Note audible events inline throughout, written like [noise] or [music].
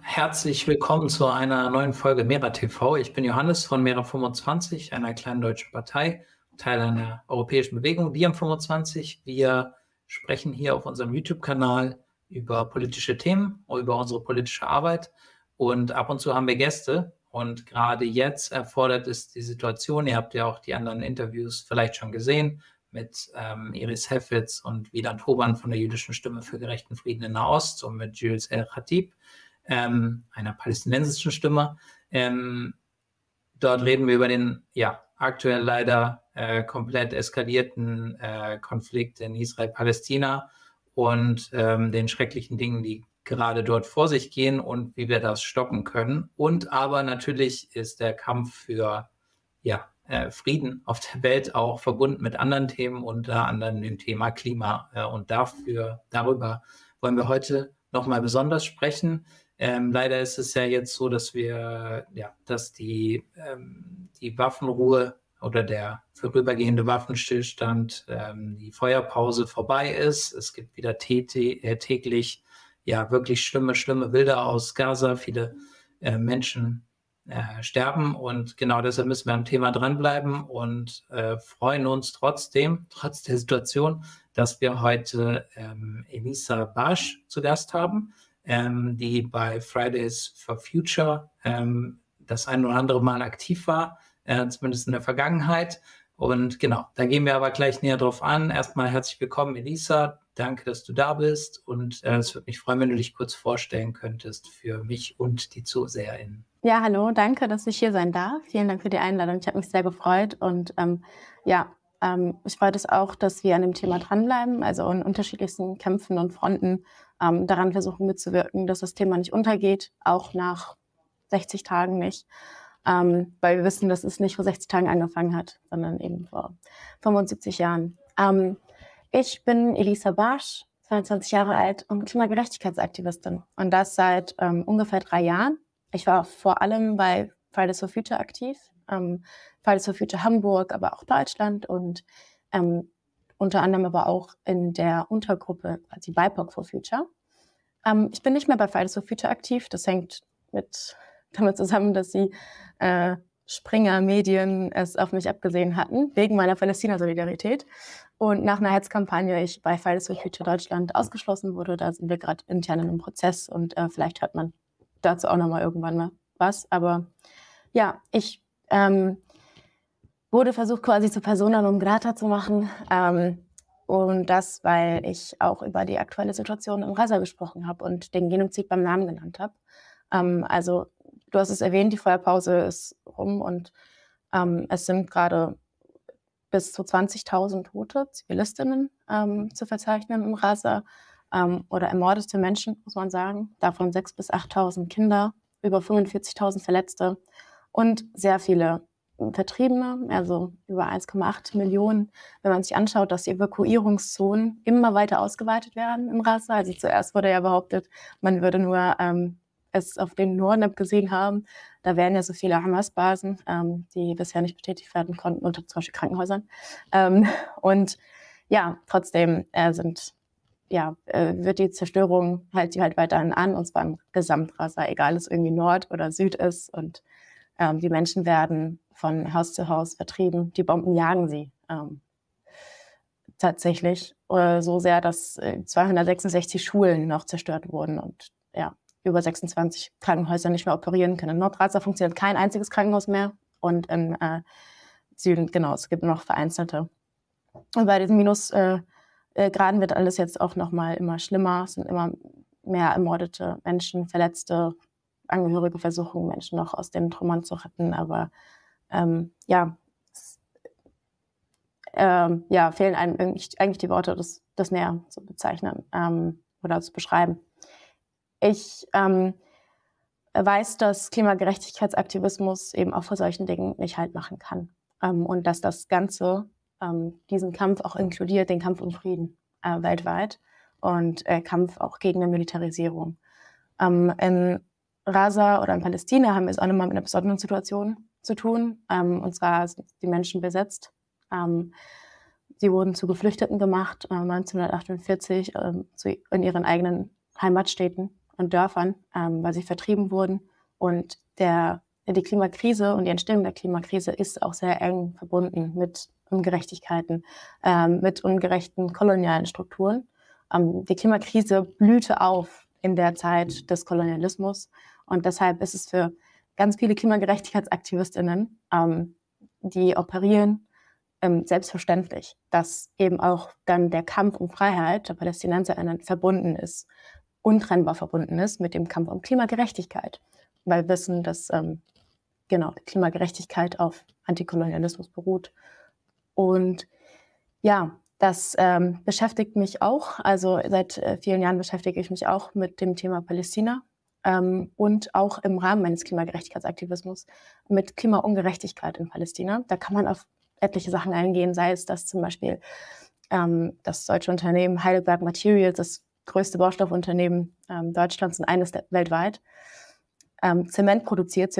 Herzlich willkommen zu einer neuen Folge Mera TV. Ich bin Johannes von Mera 25, einer kleinen deutschen Partei, Teil einer europäischen Bewegung. Wir haben 25. Wir sprechen hier auf unserem YouTube-Kanal über politische Themen, über unsere politische Arbeit und ab und zu haben wir Gäste. Und gerade jetzt erfordert es die Situation, ihr habt ja auch die anderen Interviews vielleicht schon gesehen, mit ähm, Iris Heffitz und Wieland Hoban von der jüdischen Stimme für gerechten Frieden in Nahost und mit Jules El Khatib, ähm, einer palästinensischen Stimme. Ähm, dort reden wir über den ja, aktuell leider äh, komplett eskalierten äh, Konflikt in Israel-Palästina und ähm, den schrecklichen Dingen, die gerade dort vor sich gehen und wie wir das stoppen können. Und aber natürlich ist der Kampf für ja, äh, Frieden auf der Welt auch verbunden mit anderen Themen, unter anderem dem Thema Klima. Äh, und dafür, darüber wollen wir heute nochmal besonders sprechen. Ähm, leider ist es ja jetzt so, dass wir, ja, dass die, ähm, die Waffenruhe oder der vorübergehende Waffenstillstand, ähm, die Feuerpause vorbei ist. Es gibt wieder äh, täglich ja wirklich schlimme, schlimme Bilder aus Gaza. Viele äh, Menschen äh, sterben und genau deshalb müssen wir am Thema dranbleiben und äh, freuen uns trotzdem, [laughs] trotz der Situation, dass wir heute ähm, Elisa Basch zu Gast haben, ähm, die bei Fridays for Future ähm, das ein oder andere Mal aktiv war, äh, zumindest in der Vergangenheit. Und genau, da gehen wir aber gleich näher drauf an. Erstmal herzlich willkommen, Elisa. Danke, dass du da bist. Und äh, es würde mich freuen, wenn du dich kurz vorstellen könntest für mich und die ZuseherInnen. Ja, hallo, danke, dass ich hier sein darf. Vielen Dank für die Einladung. Ich habe mich sehr gefreut. Und ähm, ja, ähm, ich freue es auch, dass wir an dem Thema dranbleiben, also in unterschiedlichsten Kämpfen und Fronten ähm, daran versuchen mitzuwirken, dass das Thema nicht untergeht, auch nach 60 Tagen nicht ähm, weil wir wissen, dass es nicht vor 60 Tagen angefangen hat, sondern eben vor 75 Jahren. Ähm, ich bin Elisa Barsch, 22 Jahre alt und Klimagerechtigkeitsaktivistin und das seit ähm, ungefähr drei Jahren. Ich war vor allem bei Fridays for Future aktiv, ähm, Fridays for Future Hamburg, aber auch Deutschland und ähm, unter anderem aber auch in der Untergruppe, also BIPOC for Future. Ähm, ich bin nicht mehr bei Fridays for Future aktiv. Das hängt mit [laughs] damit zusammen, dass sie äh, Springer Medien es auf mich abgesehen hatten, wegen meiner Palästina-Solidarität. Und nach einer Hetzkampagne ich bei Fridays for Future Deutschland ausgeschlossen wurde, da sind wir gerade intern in einem Prozess und äh, vielleicht hört man dazu auch nochmal irgendwann mal was. Aber ja, ich ähm, wurde versucht, quasi zu Persona non grata zu machen. Ähm, und das, weil ich auch über die aktuelle Situation im Gaza gesprochen habe und den Genozid beim Namen genannt habe. Ähm, also du hast es erwähnt, die Feuerpause ist rum und ähm, es sind gerade bis zu 20.000 tote Zivilistinnen ähm, zu verzeichnen im Rasa ähm, oder ermordete Menschen, muss man sagen. Davon 6.000 bis 8.000 Kinder, über 45.000 Verletzte und sehr viele Vertriebene, also über 1,8 Millionen. Wenn man sich anschaut, dass die Evakuierungszonen immer weiter ausgeweitet werden im Rasa. Also zuerst wurde ja behauptet, man würde nur ähm, es auf den Norden abgesehen haben, da wären ja so viele Hamas-Basen, ähm, die bisher nicht betätigt werden konnten, unter zum Beispiel Krankenhäusern. Ähm, und ja, trotzdem äh, sind, ja, äh, wird die Zerstörung halt, die halt weiterhin an, und zwar im Gesamtrasser, egal ob es irgendwie Nord oder Süd ist. Und ähm, die Menschen werden von Haus zu Haus vertrieben. Die Bomben jagen sie ähm, tatsächlich äh, so sehr, dass 266 Schulen noch zerstört wurden. Und ja, über 26 Krankenhäuser nicht mehr operieren können. In Nordrazza funktioniert kein einziges Krankenhaus mehr und im äh, Süden, genau, es gibt noch vereinzelte. Und bei diesen Minusgraden äh, äh, wird alles jetzt auch nochmal immer schlimmer. Es sind immer mehr ermordete Menschen, Verletzte, Angehörige versuchen, Menschen noch aus den Trümmern zu retten. Aber ähm, ja, es, ähm, ja, fehlen einem eigentlich, eigentlich die Worte, das, das näher zu bezeichnen ähm, oder zu beschreiben. Ich ähm, weiß, dass Klimagerechtigkeitsaktivismus eben auch vor solchen Dingen nicht halt machen kann. Ähm, und dass das Ganze ähm, diesen Kampf auch inkludiert, den Kampf um Frieden äh, weltweit und äh, Kampf auch gegen eine Militarisierung. Ähm, in Raza oder in Palästina haben wir es auch nochmal mit einer besonderen Situation zu tun. Ähm, und zwar sind die Menschen besetzt. Ähm, sie wurden zu Geflüchteten gemacht, äh, 1948 äh, zu, in ihren eigenen Heimatstädten und Dörfern, ähm, weil sie vertrieben wurden. Und der, die Klimakrise und die Entstehung der Klimakrise ist auch sehr eng verbunden mit Ungerechtigkeiten, ähm, mit ungerechten kolonialen Strukturen. Ähm, die Klimakrise blühte auf in der Zeit des Kolonialismus und deshalb ist es für ganz viele Klimagerechtigkeitsaktivistinnen, ähm, die operieren, ähm, selbstverständlich, dass eben auch dann der Kampf um Freiheit der PalästinenserInnen verbunden ist, untrennbar verbunden ist mit dem Kampf um Klimagerechtigkeit. Weil wir wissen, dass ähm, genau Klimagerechtigkeit auf Antikolonialismus beruht. Und ja, das ähm, beschäftigt mich auch. Also seit äh, vielen Jahren beschäftige ich mich auch mit dem Thema Palästina ähm, und auch im Rahmen meines Klimagerechtigkeitsaktivismus mit Klimaungerechtigkeit in Palästina. Da kann man auf etliche Sachen eingehen, sei es, dass zum Beispiel ähm, das deutsche Unternehmen Heidelberg Materials, das größte Baustoffunternehmen ähm, Deutschlands und eines weltweit, ähm, Zement produziert,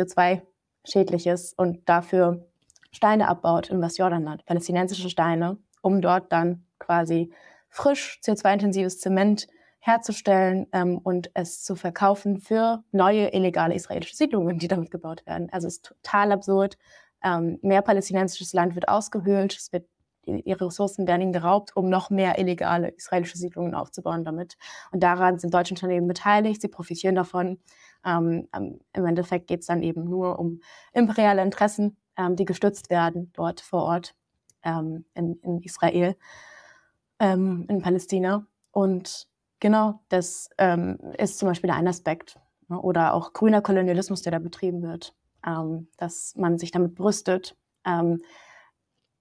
CO2-schädliches und dafür Steine abbaut im Westjordanland, palästinensische Steine, um dort dann quasi frisch CO2-intensives Zement herzustellen ähm, und es zu verkaufen für neue illegale israelische Siedlungen, die damit gebaut werden. Also es ist total absurd. Ähm, mehr palästinensisches Land wird ausgehöhlt, es wird, ihre Ressourcen werden ihnen geraubt, um noch mehr illegale israelische Siedlungen aufzubauen damit. Und daran sind deutsche Unternehmen beteiligt, sie profitieren davon. Ähm, Im Endeffekt geht es dann eben nur um imperiale Interessen, ähm, die gestützt werden dort vor Ort ähm, in, in, Israel, ähm, in Palästina. Und genau, das ähm, ist zum Beispiel ein Aspekt. Ne? Oder auch grüner Kolonialismus, der da betrieben wird ähm, dass man sich damit brüstet, ähm,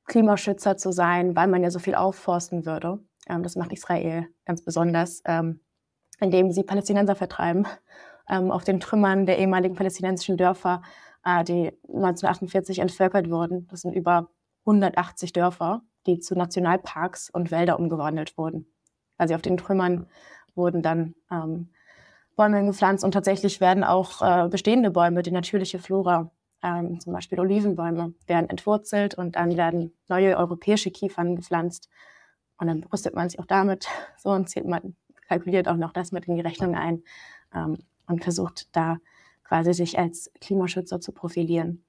Klimaschützer zu sein, weil man ja so viel aufforsten würde. Ähm, das macht Israel ganz besonders, ähm, indem sie Palästinenser vertreiben ähm, auf den Trümmern der ehemaligen palästinensischen Dörfer, äh, die 1948 entvölkert wurden. Das sind über 180 Dörfer, die zu Nationalparks und Wälder umgewandelt wurden. Also auf den Trümmern wurden dann ähm, Bäume gepflanzt und tatsächlich werden auch äh, bestehende Bäume, die natürliche Flora, ähm, zum Beispiel Olivenbäume, werden entwurzelt und dann werden neue europäische Kiefern gepflanzt. Und dann rüstet man sich auch damit [laughs] so und zählt man, kalkuliert auch noch das mit in die Rechnung ein ähm, und versucht da quasi sich als Klimaschützer zu profilieren.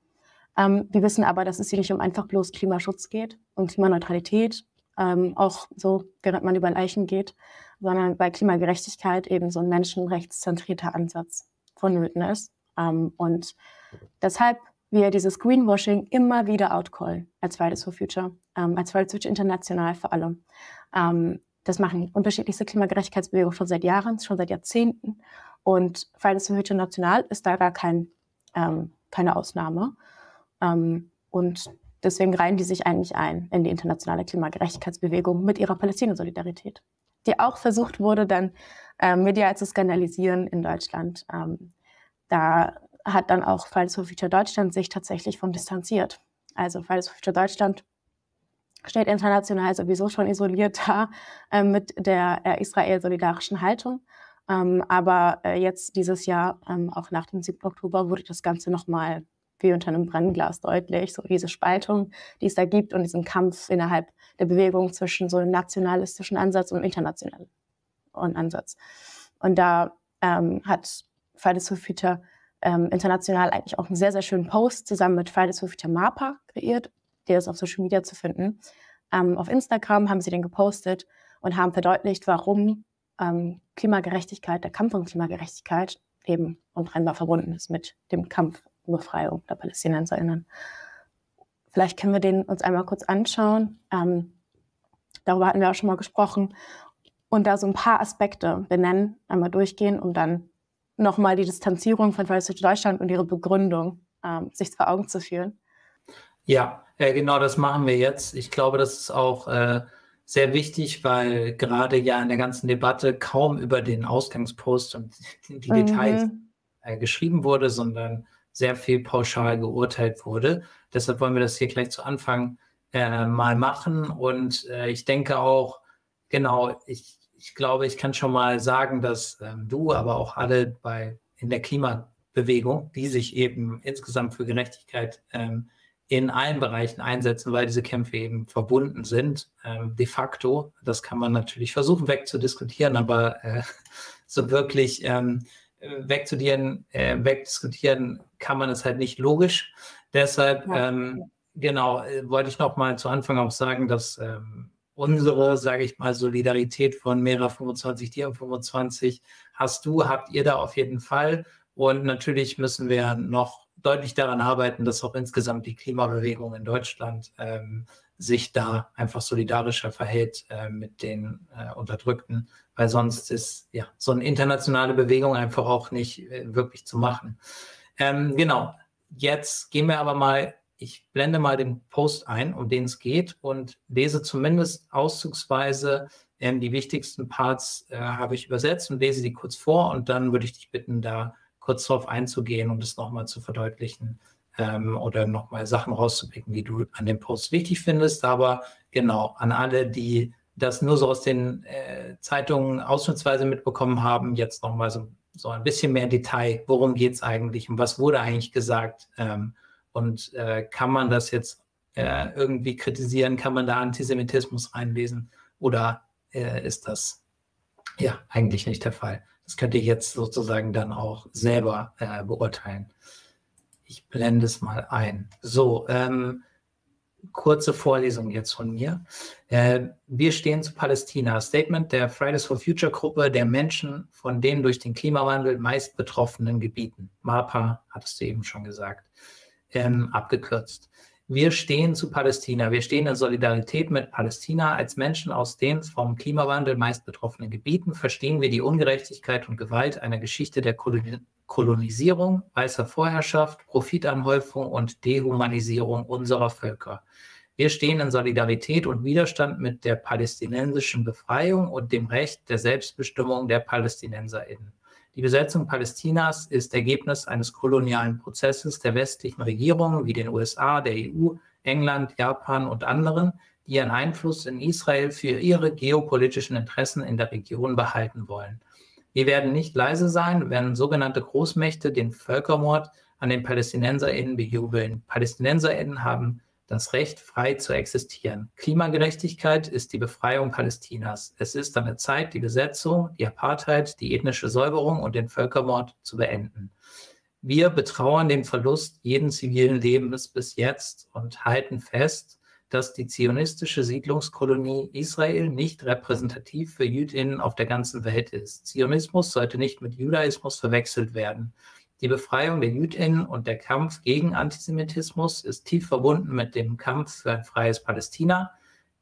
Ähm, wir wissen aber, dass es hier nicht um einfach bloß Klimaschutz geht, um Klimaneutralität, ähm, auch so, während man über Leichen geht, sondern bei Klimagerechtigkeit eben so ein menschenrechtszentrierter Ansatz vonnöten ist. Ähm, und deshalb wir dieses Greenwashing immer wieder outcallen als Fridays for Future, ähm, als Fridays for Future international vor allem. Ähm, das machen unterschiedlichste Klimagerechtigkeitsbewegungen schon seit Jahren, schon seit Jahrzehnten. Und Fridays for Future national ist da gar kein, ähm, keine Ausnahme. Ähm, und deswegen reihen die sich eigentlich ein in die internationale Klimagerechtigkeitsbewegung mit ihrer Palästina-Solidarität die auch versucht wurde, dann äh, medial zu skandalisieren in Deutschland. Ähm, da hat dann auch Fridays for Future Deutschland sich tatsächlich von distanziert. Also Fridays for Future Deutschland steht international sowieso schon isoliert da äh, mit der äh, israel-solidarischen Haltung. Ähm, aber äh, jetzt dieses Jahr, ähm, auch nach dem 7. Oktober, wurde das Ganze nochmal wie unter einem Brennglas deutlich, so diese Spaltung, die es da gibt und diesen Kampf innerhalb der Bewegung zwischen so einem nationalistischen Ansatz und internationalen Ansatz. Und da ähm, hat Fridays for Future ähm, international eigentlich auch einen sehr, sehr schönen Post zusammen mit Fridays for Future MAPA kreiert. Der ist auf Social Media zu finden. Ähm, auf Instagram haben sie den gepostet und haben verdeutlicht, warum ähm, Klimagerechtigkeit, der Kampf um Klimagerechtigkeit eben untrennbar verbunden ist mit dem Kampf Befreiung der PalästinenserInnen. Vielleicht können wir den uns einmal kurz anschauen. Ähm, darüber hatten wir auch schon mal gesprochen. Und da so ein paar Aspekte benennen, einmal durchgehen, um dann nochmal die Distanzierung von Fridays for Deutschland und ihre Begründung ähm, sich vor Augen zu führen. Ja, äh, genau das machen wir jetzt. Ich glaube, das ist auch äh, sehr wichtig, weil gerade ja in der ganzen Debatte kaum über den Ausgangspost und [laughs] die, die mhm. Details äh, geschrieben wurde, sondern sehr viel pauschal geurteilt wurde. Deshalb wollen wir das hier gleich zu Anfang äh, mal machen. Und äh, ich denke auch, genau, ich, ich glaube, ich kann schon mal sagen, dass ähm, du, aber auch alle bei in der Klimabewegung, die sich eben insgesamt für Gerechtigkeit ähm, in allen Bereichen einsetzen, weil diese Kämpfe eben verbunden sind, ähm, de facto. Das kann man natürlich versuchen wegzudiskutieren, aber äh, [laughs] so wirklich ähm, wegzudieren, äh, wegdiskutieren kann man es halt nicht logisch. Deshalb, ja. ähm, genau, äh, wollte ich noch mal zu Anfang auch sagen, dass ähm, unsere, sage ich mal, Solidarität von Mera 25, dir 25 hast du, habt ihr da auf jeden Fall. Und natürlich müssen wir noch deutlich daran arbeiten, dass auch insgesamt die Klimabewegung in Deutschland ähm, sich da einfach solidarischer verhält äh, mit den äh, Unterdrückten, weil sonst ist ja so eine internationale Bewegung einfach auch nicht äh, wirklich zu machen. Ähm, genau, jetzt gehen wir aber mal, ich blende mal den Post ein, um den es geht und lese zumindest auszugsweise ähm, die wichtigsten Parts äh, habe ich übersetzt und lese die kurz vor und dann würde ich dich bitten, da kurz darauf einzugehen und es nochmal zu verdeutlichen, ähm, oder nochmal Sachen rauszupicken, die du an dem Post wichtig findest. Aber genau, an alle, die das nur so aus den äh, Zeitungen ausschnittsweise mitbekommen haben, jetzt nochmal so, so ein bisschen mehr Detail, worum geht es eigentlich und was wurde eigentlich gesagt ähm, und äh, kann man das jetzt äh, irgendwie kritisieren, kann man da Antisemitismus reinlesen oder äh, ist das ja eigentlich nicht der Fall? Das könnte ich jetzt sozusagen dann auch selber äh, beurteilen. Ich blende es mal ein. So, ähm, kurze Vorlesung jetzt von mir. Äh, wir stehen zu Palästina. Statement der Fridays for Future Gruppe der Menschen von den durch den Klimawandel meist betroffenen Gebieten. MAPA, hattest du eben schon gesagt, ähm, abgekürzt. Wir stehen zu Palästina. Wir stehen in Solidarität mit Palästina. Als Menschen aus den vom Klimawandel meist betroffenen Gebieten verstehen wir die Ungerechtigkeit und Gewalt einer Geschichte der Kolon Kolonisierung, weißer Vorherrschaft, Profitanhäufung und Dehumanisierung unserer Völker. Wir stehen in Solidarität und Widerstand mit der palästinensischen Befreiung und dem Recht der Selbstbestimmung der PalästinenserInnen. Die Besetzung Palästinas ist Ergebnis eines kolonialen Prozesses der westlichen Regierungen wie den USA, der EU, England, Japan und anderen, die ihren Einfluss in Israel für ihre geopolitischen Interessen in der Region behalten wollen. Wir werden nicht leise sein, wenn sogenannte Großmächte den Völkermord an den PalästinenserInnen bejubeln. PalästinenserInnen haben das Recht, frei zu existieren. Klimagerechtigkeit ist die Befreiung Palästinas. Es ist an der Zeit, die Besetzung, die Apartheid, die ethnische Säuberung und den Völkermord zu beenden. Wir betrauern den Verlust jeden zivilen Lebens bis jetzt und halten fest, dass die zionistische Siedlungskolonie Israel nicht repräsentativ für Jüdinnen auf der ganzen Welt ist. Zionismus sollte nicht mit Judaismus verwechselt werden. Die Befreiung der Jüdinnen und der Kampf gegen Antisemitismus ist tief verbunden mit dem Kampf für ein freies Palästina.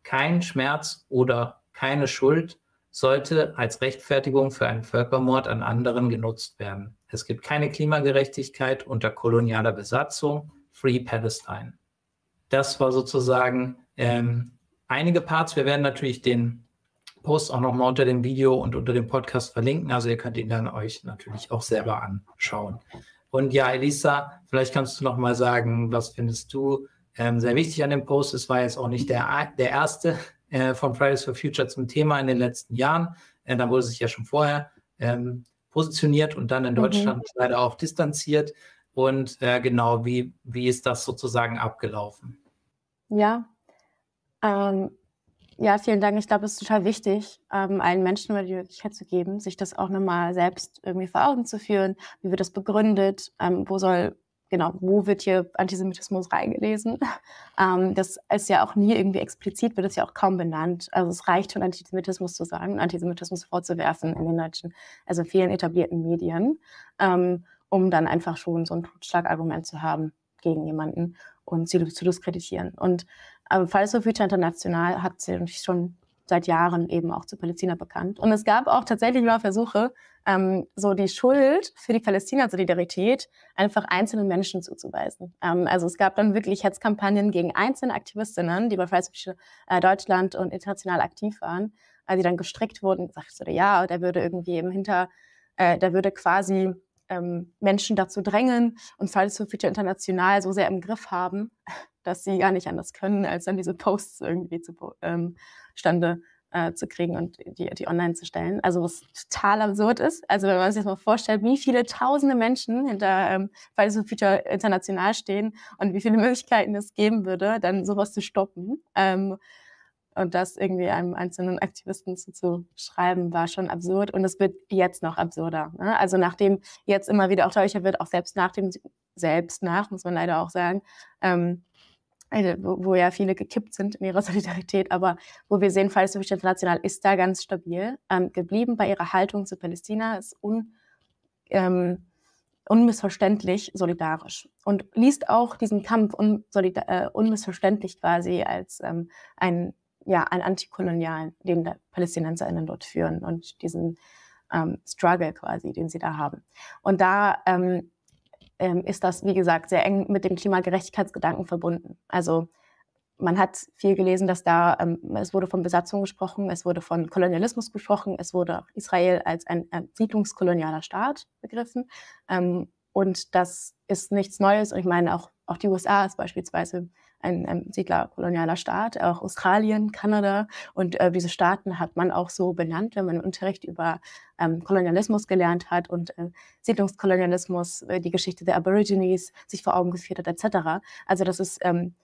Kein Schmerz oder keine Schuld sollte als Rechtfertigung für einen Völkermord an anderen genutzt werden. Es gibt keine Klimagerechtigkeit unter kolonialer Besatzung. Free Palestine. Das war sozusagen ähm, einige Parts. Wir werden natürlich den Post auch nochmal unter dem Video und unter dem Podcast verlinken. Also ihr könnt ihn dann euch natürlich auch selber anschauen. Und ja, Elisa, vielleicht kannst du noch mal sagen, was findest du ähm, sehr wichtig an dem Post? Es war jetzt auch nicht der, der erste äh, von Fridays for Future zum Thema in den letzten Jahren. Äh, da wurde sich ja schon vorher ähm, positioniert und dann in mhm. Deutschland mhm. leider auch distanziert. Und äh, genau, wie, wie ist das sozusagen abgelaufen? Ja, ähm, ja, vielen Dank. Ich glaube, es ist total wichtig, ähm, allen Menschen die Möglichkeit zu geben, sich das auch nochmal selbst irgendwie vor Augen zu führen. Wie wird das begründet? Ähm, wo soll, genau, wo wird hier Antisemitismus reingelesen? [laughs] ähm, das ist ja auch nie irgendwie explizit, wird es ja auch kaum benannt. Also es reicht schon, Antisemitismus zu sagen, Antisemitismus vorzuwerfen in den deutschen, also vielen etablierten Medien. Ähm, um dann einfach schon so ein Totschlagargument zu haben gegen jemanden und sie zu diskreditieren. Und äh, Fridays for Future International hat sich schon seit Jahren eben auch zu Palästina bekannt. Und es gab auch tatsächlich mal Versuche, ähm, so die Schuld für die Palästina-Solidarität einfach einzelnen Menschen zuzuweisen. Ähm, also es gab dann wirklich Hetzkampagnen gegen einzelne Aktivistinnen, die bei Fridays for äh, Deutschland und international aktiv waren, äh, die dann gestrickt wurden und gesagt wurde, ja, der würde irgendwie im Hinter, äh, der würde quasi ähm, Menschen dazu drängen und Fridays for Future International so sehr im Griff haben, dass sie gar nicht anders können, als dann diese Posts irgendwie zu ähm, äh, zu kriegen und die, die online zu stellen. Also was total absurd ist. Also wenn man sich das mal vorstellt, wie viele tausende Menschen hinter ähm, Fridays for Future International stehen und wie viele Möglichkeiten es geben würde, dann sowas zu stoppen. Ähm, und das irgendwie einem einzelnen Aktivisten zu, zu schreiben, war schon absurd. Und es wird jetzt noch absurder. Ne? Also nachdem jetzt immer wieder auch deutlicher wird, auch selbst nach dem, selbst nach, muss man leider auch sagen, ähm, wo, wo, ja viele gekippt sind in ihrer [laughs] Solidarität, aber wo wir sehen, Future International ist da ganz stabil ähm, geblieben bei ihrer Haltung zu Palästina, ist un, ähm, unmissverständlich solidarisch und liest auch diesen Kampf äh, unmissverständlich quasi als ähm, ein ja ein antikolonialen, den die PalästinenserInnen dort führen und diesen ähm, Struggle quasi, den sie da haben. Und da ähm, ähm, ist das, wie gesagt, sehr eng mit dem Klimagerechtigkeitsgedanken verbunden. Also man hat viel gelesen, dass da, ähm, es wurde von Besatzung gesprochen, es wurde von Kolonialismus gesprochen, es wurde Israel als ein, ein siedlungskolonialer Staat begriffen. Ähm, und das ist nichts Neues. Und ich meine, auch, auch die USA ist beispielsweise ein, ein siedlerkolonialer Staat, auch Australien, Kanada. Und äh, diese Staaten hat man auch so benannt, wenn man im Unterricht über ähm, Kolonialismus gelernt hat und äh, Siedlungskolonialismus, äh, die Geschichte der Aborigines sich vor Augen geführt hat, etc. Also das ist ähm,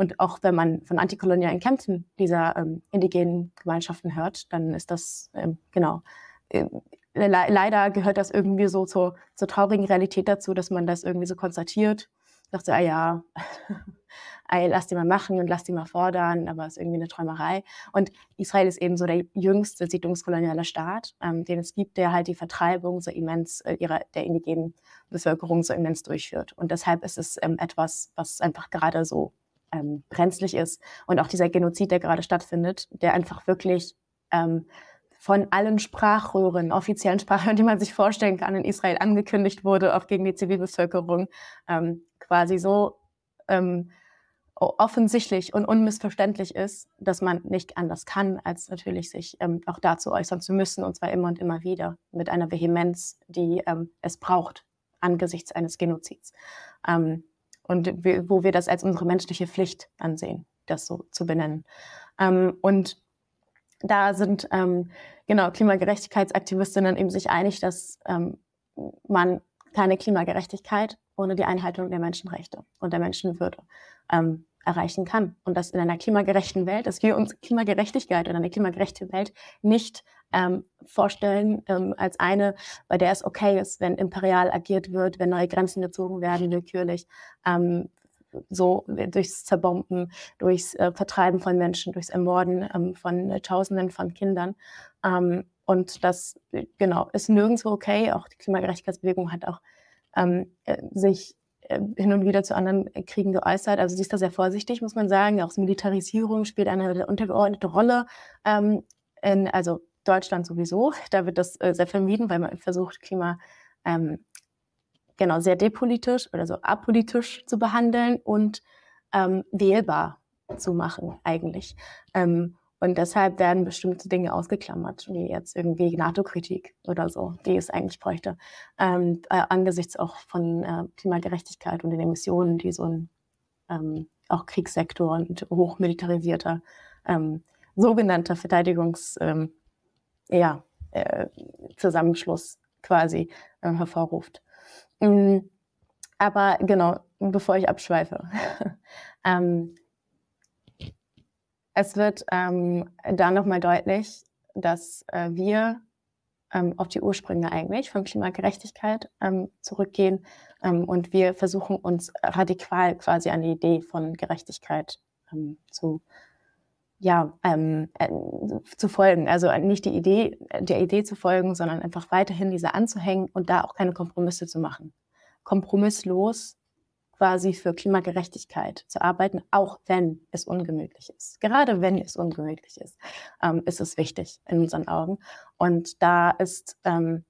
und auch wenn man von antikolonialen Kämpfen dieser ähm, indigenen Gemeinschaften hört, dann ist das, ähm, genau, äh, le leider gehört das irgendwie so zur, zur traurigen Realität dazu, dass man das irgendwie so konstatiert. Dachte, ah ja, [laughs] ey, lass die mal machen und lass die mal fordern, aber es ist irgendwie eine Träumerei. Und Israel ist eben so der jüngste siedlungskoloniale Staat, ähm, den es gibt, der halt die Vertreibung so immens äh, ihrer, der indigenen Bevölkerung so immens durchführt. Und deshalb ist es ähm, etwas, was einfach gerade so ähm, brenzlig ist. Und auch dieser Genozid, der gerade stattfindet, der einfach wirklich ähm, von allen Sprachröhren, offiziellen Sprachröhren, die man sich vorstellen kann, in Israel angekündigt wurde, auch gegen die Zivilbevölkerung, ähm, quasi so ähm, offensichtlich und unmissverständlich ist, dass man nicht anders kann, als natürlich sich ähm, auch dazu äußern zu müssen, und zwar immer und immer wieder mit einer Vehemenz, die ähm, es braucht angesichts eines Genozids. Ähm, und wo wir das als unsere menschliche Pflicht ansehen, das so zu benennen. Ähm, und da sind ähm, genau Klimagerechtigkeitsaktivistinnen eben sich einig, dass ähm, man keine Klimagerechtigkeit ohne die Einhaltung der Menschenrechte und der Menschenwürde ähm, erreichen kann. Und dass in einer klimagerechten Welt, dass wir uns Klimagerechtigkeit oder eine klimagerechte Welt nicht ähm, vorstellen ähm, als eine, bei der es okay ist, wenn imperial agiert wird, wenn neue Grenzen gezogen werden, willkürlich, ähm, so durchs Zerbomben, durchs äh, Vertreiben von Menschen, durchs Ermorden ähm, von äh, Tausenden von Kindern. Ähm, und das, genau, ist nirgendwo okay. Auch die Klimagerechtigkeitsbewegung hat auch ähm, äh, sich äh, hin und wieder zu anderen Kriegen geäußert. Also sie ist da sehr vorsichtig, muss man sagen. Auch Militarisierung spielt eine untergeordnete Rolle. Ähm, in, also Deutschland sowieso. Da wird das äh, sehr vermieden, weil man versucht, Klima ähm, genau sehr depolitisch oder so apolitisch zu behandeln und ähm, wählbar zu machen eigentlich. Ähm, und deshalb werden bestimmte Dinge ausgeklammert, wie jetzt irgendwie NATO-Kritik oder so, die es eigentlich bräuchte, ähm, äh, angesichts auch von äh, Klimagerechtigkeit und den Emissionen, die so ein ähm, auch Kriegssektor und hochmilitarisierter ähm, sogenannter Verteidigungs ähm, ja, äh, Zusammenschluss quasi äh, hervorruft. Mhm. Aber genau, bevor ich abschweife. [laughs] ähm, es wird ähm, da nochmal deutlich, dass äh, wir ähm, auf die Ursprünge eigentlich von Klimagerechtigkeit ähm, zurückgehen ähm, und wir versuchen uns radikal quasi an die Idee von Gerechtigkeit ähm, zu ja, ähm, äh, zu folgen. Also nicht die Idee, der Idee zu folgen, sondern einfach weiterhin diese anzuhängen und da auch keine Kompromisse zu machen. Kompromisslos quasi für Klimagerechtigkeit zu arbeiten, auch wenn es ungemütlich ist. Gerade wenn es ungemütlich ist, ähm, ist es wichtig in unseren Augen. Und da ist ähm,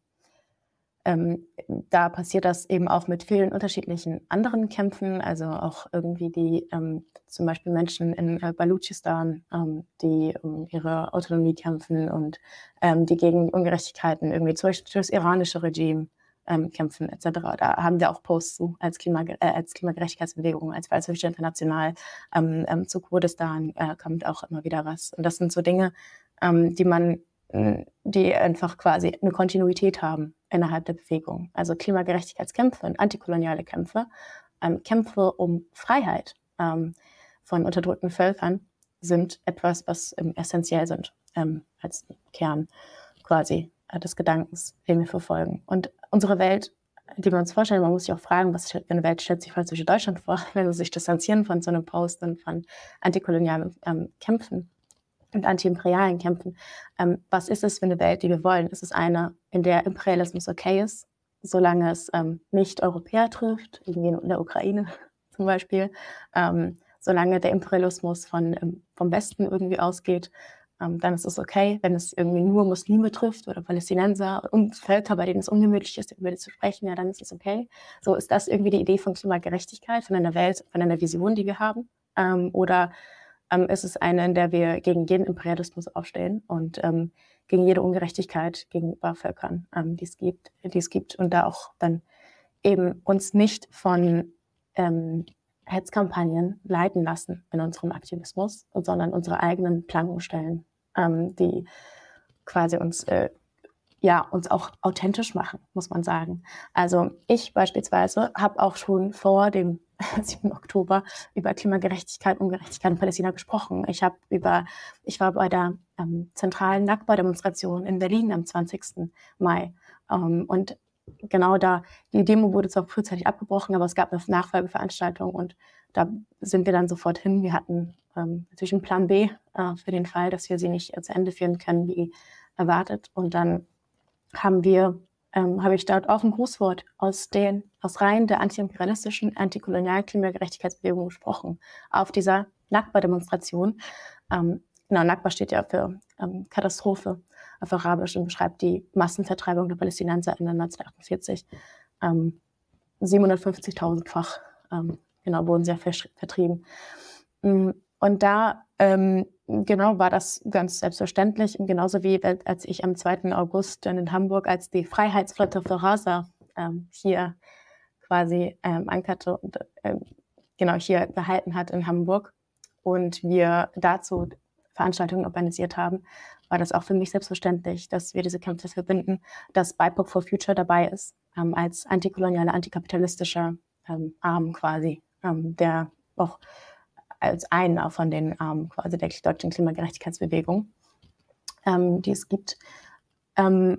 ähm, da passiert das eben auch mit vielen unterschiedlichen anderen Kämpfen, also auch irgendwie die ähm, zum Beispiel Menschen in äh, Baluchistan, ähm, die um ihre Autonomie kämpfen und ähm, die gegen Ungerechtigkeiten irgendwie zum Beispiel das iranische Regime ähm, kämpfen etc. Da haben wir auch Posts zu als, Klima, äh, als Klimagerechtigkeitsbewegung, als Weißhöfische International ähm, zu Kurdistan äh, kommt auch immer wieder was. Und das sind so Dinge, die man die einfach quasi eine Kontinuität haben innerhalb der Bewegung. Also Klimagerechtigkeitskämpfe und antikoloniale Kämpfe, ähm, Kämpfe um Freiheit ähm, von unterdrückten Völkern sind etwas, was ähm, essentiell sind ähm, als Kern quasi äh, des Gedankens, den wir verfolgen. Und unsere Welt, die wir uns vorstellen, man muss sich auch fragen, was für eine Welt stellt sich für Deutschland vor, [laughs] wenn sie sich distanzieren von so einem Post und von antikolonialen ähm, Kämpfen und antiimperialen Kämpfen. Ähm, was ist es für eine Welt, die wir wollen? Ist es eine, in der Imperialismus okay ist, solange es ähm, nicht Europäer trifft, irgendwie in der Ukraine [laughs] zum Beispiel, ähm, solange der Imperialismus von, ähm, vom Westen irgendwie ausgeht, dann ist es okay. Wenn es irgendwie nur Muslime trifft oder Palästinenser und Völker, bei denen es ungemütlich ist, über die zu sprechen, ja, dann ist es okay. So ist das irgendwie die Idee von Klimagerechtigkeit, von einer Welt, von einer Vision, die wir haben. Ähm, oder ähm, ist es eine, in der wir gegen jeden Imperialismus aufstehen und ähm, gegen jede Ungerechtigkeit gegenüber Völkern, ähm, die es gibt, die es gibt und da auch dann eben uns nicht von ähm, Hetzkampagnen leiten lassen in unserem Aktivismus, sondern unsere eigenen Planungen stellen, ähm, die quasi uns äh, ja, uns auch authentisch machen, muss man sagen. Also ich beispielsweise habe auch schon vor dem [laughs] 7. Oktober über Klimagerechtigkeit, Ungerechtigkeit in Palästina gesprochen. Ich habe über, ich war bei der ähm, zentralen Nakba-Demonstration in Berlin am 20. Mai. Ähm, und genau da, die Demo wurde zwar frühzeitig abgebrochen, aber es gab eine Nachfolgeveranstaltung und da sind wir dann sofort hin. Wir hatten ähm, natürlich einen Plan B äh, für den Fall, dass wir sie nicht äh, zu Ende führen können, wie erwartet. Und dann haben wir, ähm, habe ich dort auch ein Grußwort aus den, aus Reihen der antiimperialistischen, antikolonialen Klimagerechtigkeitsbewegung gesprochen auf dieser Nakba-Demonstration. Ähm, genau, Nakba steht ja für ähm, Katastrophe auf Arabisch und beschreibt die Massenvertreibung der Palästinenser in 1948. Ähm, 750.000-fach ähm, genau, wurden sie ja vertrieben. Mm, und da ähm, genau war das ganz selbstverständlich, genauso wie als ich am 2. August dann in Hamburg als die Freiheitsflotte für Rasa ähm, hier quasi ähm, ankerte und ähm, genau hier gehalten hat in Hamburg und wir dazu Veranstaltungen organisiert haben, war das auch für mich selbstverständlich, dass wir diese Kämpfe verbinden, dass BIPOC for Future dabei ist, ähm, als antikolonialer, antikapitalistischer ähm, Arm quasi, ähm, der auch als einer von den ähm, quasi der deutschen Klimagerechtigkeitsbewegung, ähm, die es gibt. Ähm,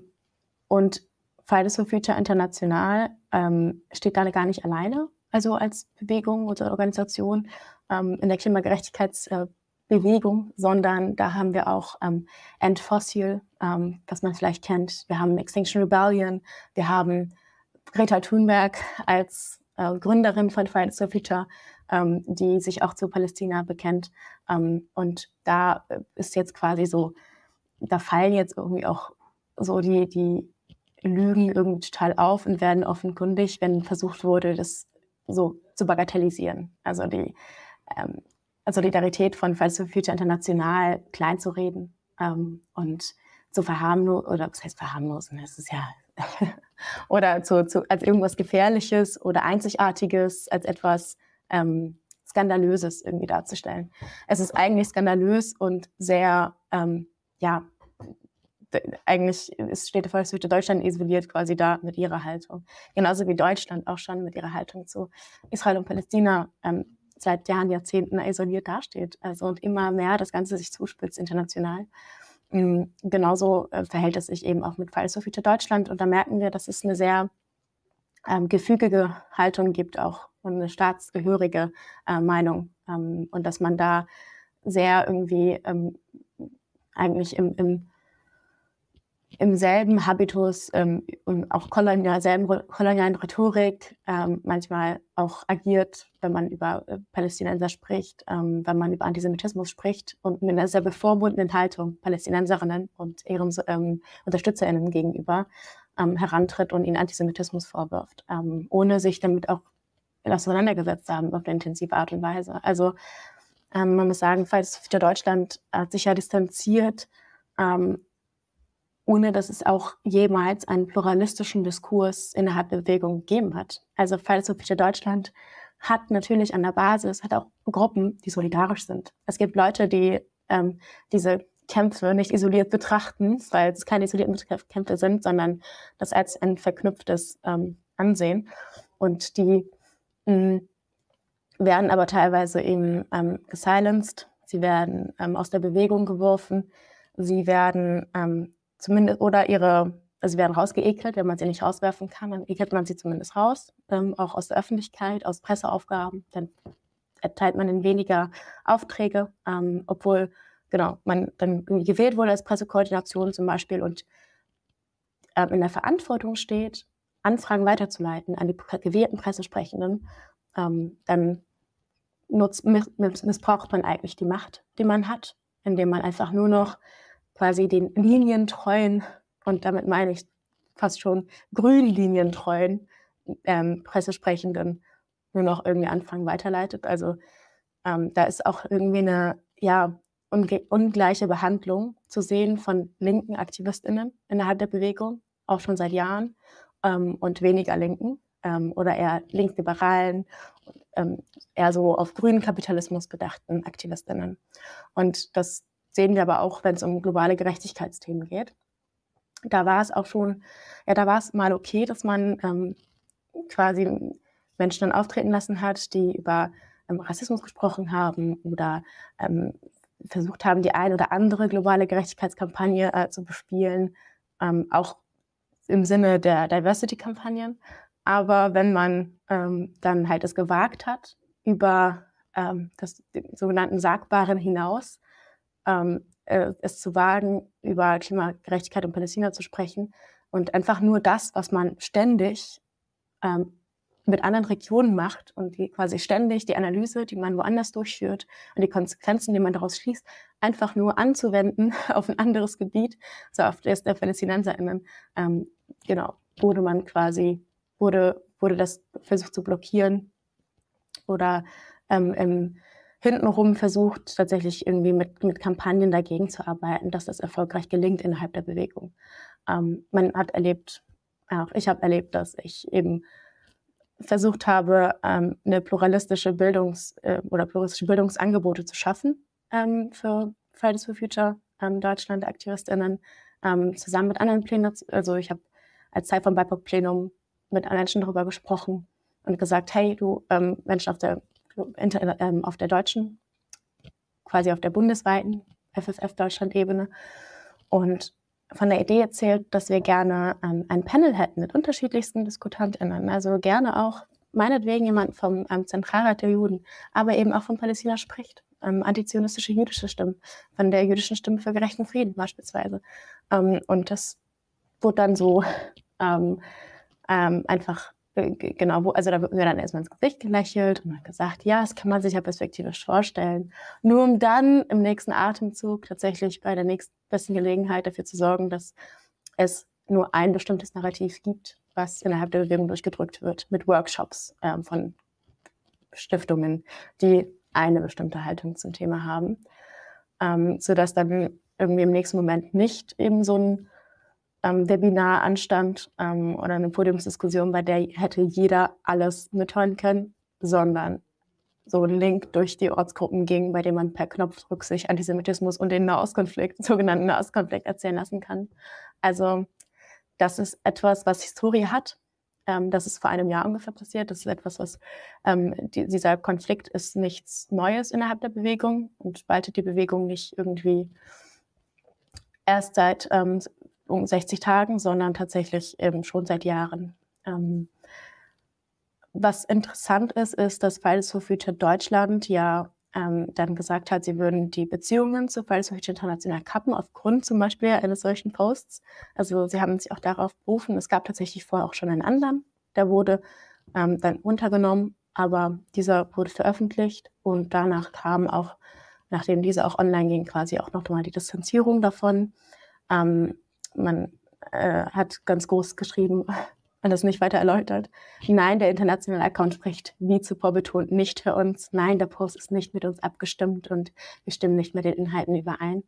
und Fridays for Future International ähm, steht da gar nicht alleine, also als Bewegung oder Organisation ähm, in der Klimagerechtigkeitsbewegung, sondern da haben wir auch End Fossil, was man vielleicht kennt. Wir haben Extinction Rebellion, wir haben Greta Thunberg als äh, Gründerin von Fridays for Future ähm, die sich auch zu Palästina bekennt. Ähm, und da äh, ist jetzt quasi so, da fallen jetzt irgendwie auch so die, die Lügen irgendwie total auf und werden offenkundig, wenn versucht wurde, das so zu bagatellisieren. Also die ähm, Solidarität von Fridays for Future international klein zu reden ähm, und zu verharmlosen, oder was heißt verharmlosen, das ist ja, oder zu, zu, als irgendwas Gefährliches oder Einzigartiges, als etwas ähm, Skandalöses irgendwie darzustellen. Es ist eigentlich skandalös und sehr, ähm, ja, eigentlich ist, steht der Volkswirte Deutschland isoliert quasi da mit ihrer Haltung. Genauso wie Deutschland auch schon mit ihrer Haltung zu Israel und Palästina ähm, seit Jahren, Jahrzehnten isoliert dasteht. Also und immer mehr das Ganze sich zuspitzt international. Ähm, genauso äh, verhält es sich eben auch mit Future Deutschland. Und da merken wir, dass es eine sehr ähm, gefügige Haltung gibt, auch eine staatsgehörige äh, Meinung. Ähm, und dass man da sehr irgendwie ähm, eigentlich im, im, im selben Habitus ähm, und auch kolonial, selben kolonialen Rhetorik ähm, manchmal auch agiert, wenn man über äh, Palästinenser spricht, ähm, wenn man über Antisemitismus spricht und mit einer sehr bevormundenden Haltung Palästinenserinnen und ihren ähm, UnterstützerInnen gegenüber ähm, herantritt und ihnen Antisemitismus vorwirft, ähm, ohne sich damit auch auseinandergesetzt haben auf eine intensive Art und Weise. Also ähm, man muss sagen, for Deutschland hat sich ja distanziert, ähm, ohne dass es auch jemals einen pluralistischen Diskurs innerhalb der Bewegung gegeben hat. Also Fridays Deutschland hat natürlich an der Basis, hat auch Gruppen, die solidarisch sind. Es gibt Leute, die ähm, diese Kämpfe nicht isoliert betrachten, weil es keine isolierten Kämpfe sind, sondern das als ein verknüpftes ähm, ansehen. Und die mh, hm, werden aber teilweise eben ähm, gesilenced. sie werden ähm, aus der Bewegung geworfen, sie werden ähm, zumindest oder ihre, also sie werden rausgeekelt, wenn man sie nicht rauswerfen kann, dann ekelt man sie zumindest raus, ähm, auch aus der Öffentlichkeit, aus Presseaufgaben, dann erteilt man ihnen weniger Aufträge, ähm, obwohl genau man dann gewählt wurde als Pressekoordination zum Beispiel und ähm, in der Verantwortung steht, Anfragen weiterzuleiten an die gewählten Pressesprechenden, ähm, dann nutzt, missbraucht man eigentlich die Macht, die man hat, indem man einfach nur noch quasi den linientreuen, und damit meine ich fast schon grünlinientreuen ähm, Pressesprechenden nur noch irgendwie Anfragen weiterleitet. Also ähm, da ist auch irgendwie eine ja, ungleiche Behandlung zu sehen von linken AktivistInnen innerhalb der Bewegung, auch schon seit Jahren, ähm, und weniger Linken ähm, oder eher linksliberalen, ähm, eher so auf grünen Kapitalismus bedachten AktivistInnen. Und das sehen wir aber auch, wenn es um globale Gerechtigkeitsthemen geht. Da war es auch schon, ja, da war es mal okay, dass man ähm, quasi Menschen dann auftreten lassen hat, die über ähm, Rassismus gesprochen haben oder ähm, versucht haben, die ein oder andere globale Gerechtigkeitskampagne äh, zu bespielen, ähm, auch im Sinne der Diversity-Kampagnen. Aber wenn man ähm, dann halt es gewagt hat, über ähm, das sogenannten Sagbaren hinaus, ähm, äh, es zu wagen, über Klimagerechtigkeit in Palästina zu sprechen. Und einfach nur das, was man ständig ähm, mit anderen Regionen macht und die quasi ständig die Analyse, die man woanders durchführt und die Konsequenzen, die man daraus schließt, einfach nur anzuwenden [laughs] auf ein anderes Gebiet, so auf das der PalästinenserInnen, ähm, genau, wurde man quasi wurde, wurde das versucht zu blockieren oder ähm, im, hintenrum versucht, tatsächlich irgendwie mit, mit Kampagnen dagegen zu arbeiten, dass das erfolgreich gelingt innerhalb der Bewegung. Ähm, man hat erlebt, auch ich habe erlebt, dass ich eben versucht habe, ähm, eine pluralistische Bildungs- äh, oder pluralistische Bildungsangebote zu schaffen ähm, für Fridays for Future ähm, Deutschland AktivistInnen ähm, zusammen mit anderen Plänen. Also ich habe als Teil vom BIPOC Plenum mit Menschen darüber gesprochen und gesagt, hey, du ähm, Menschen auf der, auf der deutschen, quasi auf der bundesweiten FFF Deutschland-Ebene und von der Idee erzählt, dass wir gerne ähm, ein Panel hätten mit unterschiedlichsten DiskutantInnen. Also gerne auch meinetwegen jemand vom ähm, Zentralrat der Juden, aber eben auch von Palästina spricht. Ähm, antizionistische jüdische Stimmen, von der jüdischen Stimme für gerechten Frieden beispielsweise. Ähm, und das wurde dann so ähm, ähm, einfach genau, wo, also da wird mir dann erstmal ins Gesicht gelächelt und hat gesagt, ja, das kann man sich ja perspektivisch vorstellen. Nur um dann im nächsten Atemzug tatsächlich bei der nächsten besten Gelegenheit dafür zu sorgen, dass es nur ein bestimmtes Narrativ gibt, was innerhalb der Bewegung durchgedrückt wird, mit Workshops ähm, von Stiftungen, die eine bestimmte Haltung zum Thema haben, ähm, sodass dann irgendwie im nächsten Moment nicht eben so ein ähm, Webinar anstand ähm, oder eine Podiumsdiskussion, bei der hätte jeder alles mithören können, sondern so ein Link durch die Ortsgruppen ging, bei dem man per Knopfdruck sich Antisemitismus und den Nahostkonflikt, [laughs] sogenannten Nahostkonflikt erzählen lassen kann. Also das ist etwas, was Historie hat. Ähm, das ist vor einem Jahr ungefähr passiert. Das ist etwas, was ähm, die, dieser Konflikt ist nichts Neues innerhalb der Bewegung und spaltet die Bewegung nicht irgendwie erst seit ähm, 60 Tagen, sondern tatsächlich eben schon seit Jahren. Ähm, was interessant ist, ist, dass Fridays for Future Deutschland ja ähm, dann gesagt hat, sie würden die Beziehungen zu Fridays for Future International kappen, aufgrund zum Beispiel eines solchen Posts. Also sie haben sich auch darauf berufen. Es gab tatsächlich vorher auch schon einen anderen, der wurde ähm, dann runtergenommen, aber dieser wurde veröffentlicht und danach kam auch, nachdem dieser auch online ging, quasi auch noch mal die Distanzierung davon. Ähm, man äh, hat ganz groß geschrieben [laughs] und das nicht weiter erläutert. Nein, der internationale Account spricht, wie zuvor betont, nicht für uns. Nein, der Post ist nicht mit uns abgestimmt und wir stimmen nicht mit den Inhalten überein.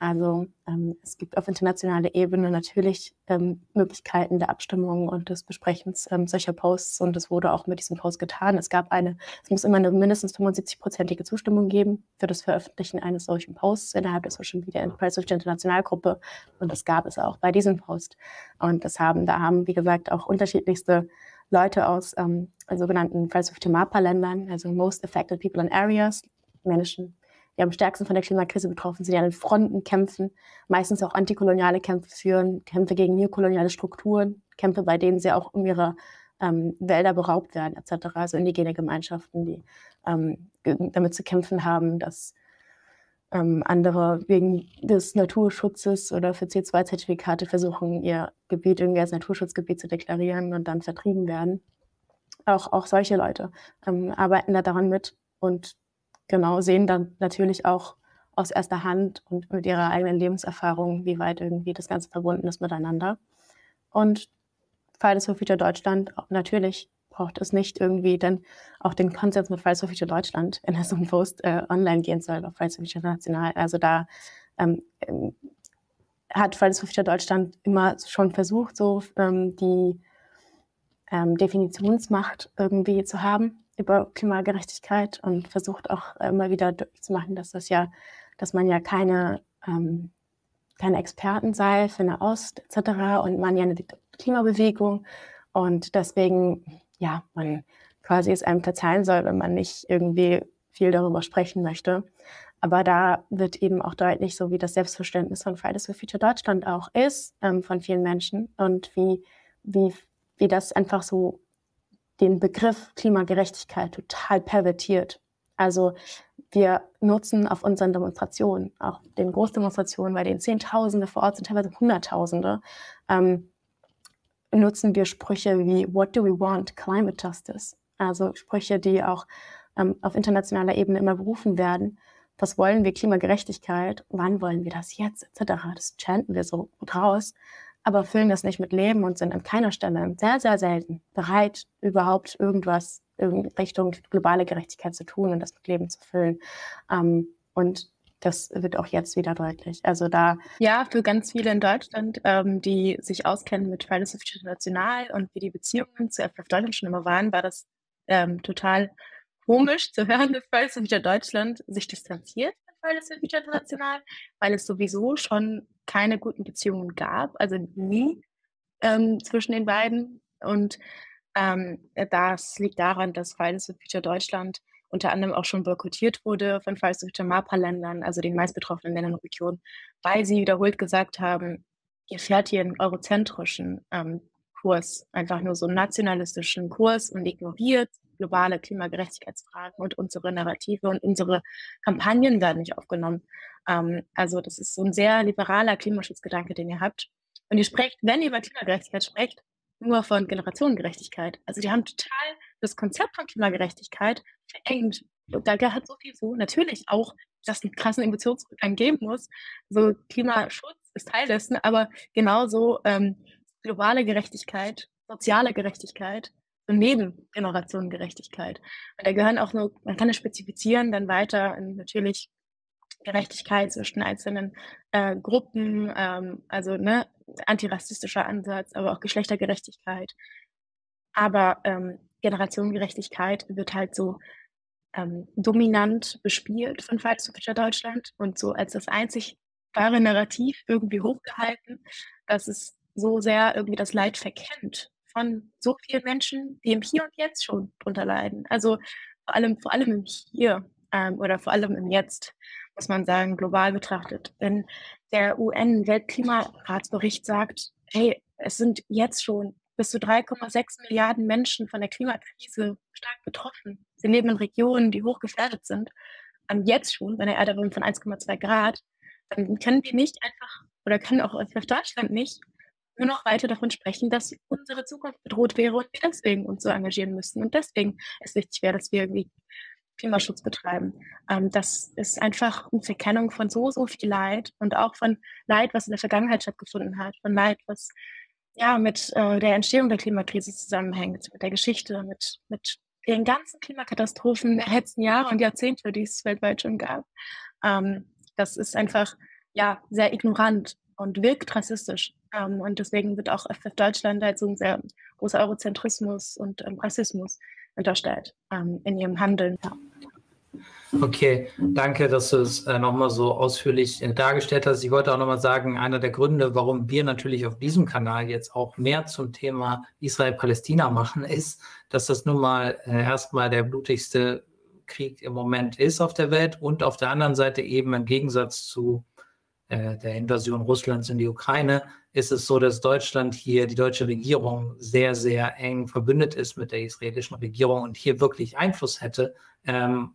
Also ähm, es gibt auf internationaler Ebene natürlich ähm, Möglichkeiten der Abstimmung und des Besprechens ähm, solcher Posts und das wurde auch mit diesem Post getan. Es gab eine, es muss immer eine mindestens 75-prozentige Zustimmung geben für das Veröffentlichen eines solchen Posts innerhalb der Social Media Enterprise Internationalgruppe und das gab es auch bei diesem Post. Und das haben, da haben, wie gesagt, auch unterschiedlichste Leute aus ähm, sogenannten Fridays of Timapa-Ländern, also Most Affected People in Areas, Menschen, die am stärksten von der Klimakrise betroffen sind, die an den Fronten kämpfen, meistens auch antikoloniale Kämpfe führen, Kämpfe gegen neokoloniale Strukturen, Kämpfe, bei denen sie auch um ihre ähm, Wälder beraubt werden, etc. Also indigene Gemeinschaften, die ähm, damit zu kämpfen haben, dass ähm, andere wegen des Naturschutzes oder für CO2-Zertifikate versuchen, ihr Gebiet irgendwie als Naturschutzgebiet zu deklarieren und dann vertrieben werden. Auch, auch solche Leute ähm, arbeiten da daran mit und genau sehen dann natürlich auch aus erster Hand und mit ihrer eigenen Lebenserfahrung, wie weit irgendwie das Ganze verbunden ist miteinander. Und Fridays for Future Deutschland natürlich braucht es nicht irgendwie dann auch den Konsens mit Fridays for Future Deutschland, wenn es um Post äh, online gehen soll auf Fridays for Future National. Also da ähm, ähm, hat Fridays for Future Deutschland immer schon versucht, so ähm, die ähm, Definitionsmacht irgendwie zu haben über Klimagerechtigkeit und versucht auch immer wieder zu machen, dass das ja, dass man ja keine, ähm, keine Experten sei für eine Ost etc. und man ja eine Klimabewegung und deswegen ja, man quasi es einem verzeihen soll, wenn man nicht irgendwie viel darüber sprechen möchte. Aber da wird eben auch deutlich, so wie das Selbstverständnis von Fridays for Future Deutschland auch ist, ähm, von vielen Menschen und wie, wie, wie das einfach so den Begriff Klimagerechtigkeit total pervertiert. Also wir nutzen auf unseren Demonstrationen, auch den Großdemonstrationen, bei denen Zehntausende vor Ort sind, teilweise Hunderttausende, ähm, nutzen wir Sprüche wie What do we want? Climate Justice. Also Sprüche, die auch ähm, auf internationaler Ebene immer berufen werden. Was wollen wir? Klimagerechtigkeit. Wann wollen wir das jetzt? Etc. Das chanten wir so raus, aber füllen das nicht mit Leben und sind an keiner Stelle sehr, sehr selten bereit, überhaupt irgendwas in Richtung globale Gerechtigkeit zu tun und das mit Leben zu füllen. Ähm, und das wird auch jetzt wieder deutlich. Also da. Ja, für ganz viele in Deutschland, ähm, die sich auskennen mit Fridays for Future National und wie die Beziehungen zu FF Deutschland schon immer waren, war das ähm, total komisch zu hören, [laughs] dass Fridays for Future Deutschland sich distanziert von Fridays for Future National, weil es sowieso schon keine guten Beziehungen gab, also nie ähm, zwischen den beiden. Und ähm, das liegt daran, dass Fridays for Future Deutschland unter anderem auch schon boykottiert wurde von Fridays for Future MAPA-Ländern, also den meist betroffenen Ländern und Regionen, weil sie wiederholt gesagt haben, ihr fährt hier einen eurozentrischen ähm, Kurs, einfach nur so einen nationalistischen Kurs und ignoriert globale Klimagerechtigkeitsfragen und unsere Narrative und unsere Kampagnen werden nicht aufgenommen. Ähm, also das ist so ein sehr liberaler Klimaschutzgedanke, den ihr habt. Und ihr sprecht, wenn ihr über Klimagerechtigkeit sprecht, nur von Generationengerechtigkeit. Also die haben total das Konzept von Klimagerechtigkeit verengt. Da gehört so viel zu. Natürlich auch, dass es einen krassen Emissionsrückgang geben muss. So Klimaschutz ist Teil dessen, aber genauso ähm, globale Gerechtigkeit, soziale Gerechtigkeit und Nebengenerationengerechtigkeit. Und da gehören auch nur, man kann es spezifizieren, dann weiter natürlich Gerechtigkeit zwischen einzelnen äh, Gruppen, ähm, also ne, antirassistischer Ansatz, aber auch Geschlechtergerechtigkeit. Aber ähm, Generationengerechtigkeit wird halt so ähm, dominant bespielt von Fridays for Deutschland und so als das einzig wahre Narrativ irgendwie hochgehalten, dass es so sehr irgendwie das Leid verkennt von so vielen Menschen, die im Hier und Jetzt schon drunter leiden. Also vor allem, vor allem im Hier ähm, oder vor allem im Jetzt, muss man sagen, global betrachtet. Wenn der UN-Weltklimaratsbericht sagt, hey, es sind jetzt schon bis zu 3,6 Milliarden Menschen von der Klimakrise stark betroffen. Sie leben in Regionen, die hochgefährdet sind. Und jetzt schon, bei einer Erderwärmung von 1,2 Grad, dann können wir nicht einfach, oder kann auch Deutschland nicht, nur noch weiter davon sprechen, dass unsere Zukunft bedroht wäre und wir deswegen uns so engagieren müssten. Und deswegen es wichtig wäre, dass wir irgendwie Klimaschutz betreiben. Ähm, das ist einfach eine Verkennung von so, so viel Leid und auch von Leid, was in der Vergangenheit stattgefunden hat, von Leid, was ja, mit äh, der Entstehung der Klimakrise zusammenhängt, mit der Geschichte, mit, mit den ganzen Klimakatastrophen der letzten Jahre und Jahrzehnte, die es weltweit schon gab. Ähm, das ist einfach ja sehr ignorant und wirkt rassistisch. Ähm, und deswegen wird auch FF Deutschland als so ein sehr großer Eurozentrismus und ähm, Rassismus unterstellt ähm, in ihrem Handeln. Ja. Okay, danke, dass du es äh, nochmal so ausführlich äh, dargestellt hast. Ich wollte auch nochmal sagen, einer der Gründe, warum wir natürlich auf diesem Kanal jetzt auch mehr zum Thema Israel-Palästina machen, ist, dass das nun mal äh, erstmal der blutigste Krieg im Moment ist auf der Welt und auf der anderen Seite eben im Gegensatz zu äh, der Invasion Russlands in die Ukraine ist es so, dass Deutschland hier, die deutsche Regierung sehr, sehr eng verbündet ist mit der israelischen Regierung und hier wirklich Einfluss hätte, ähm,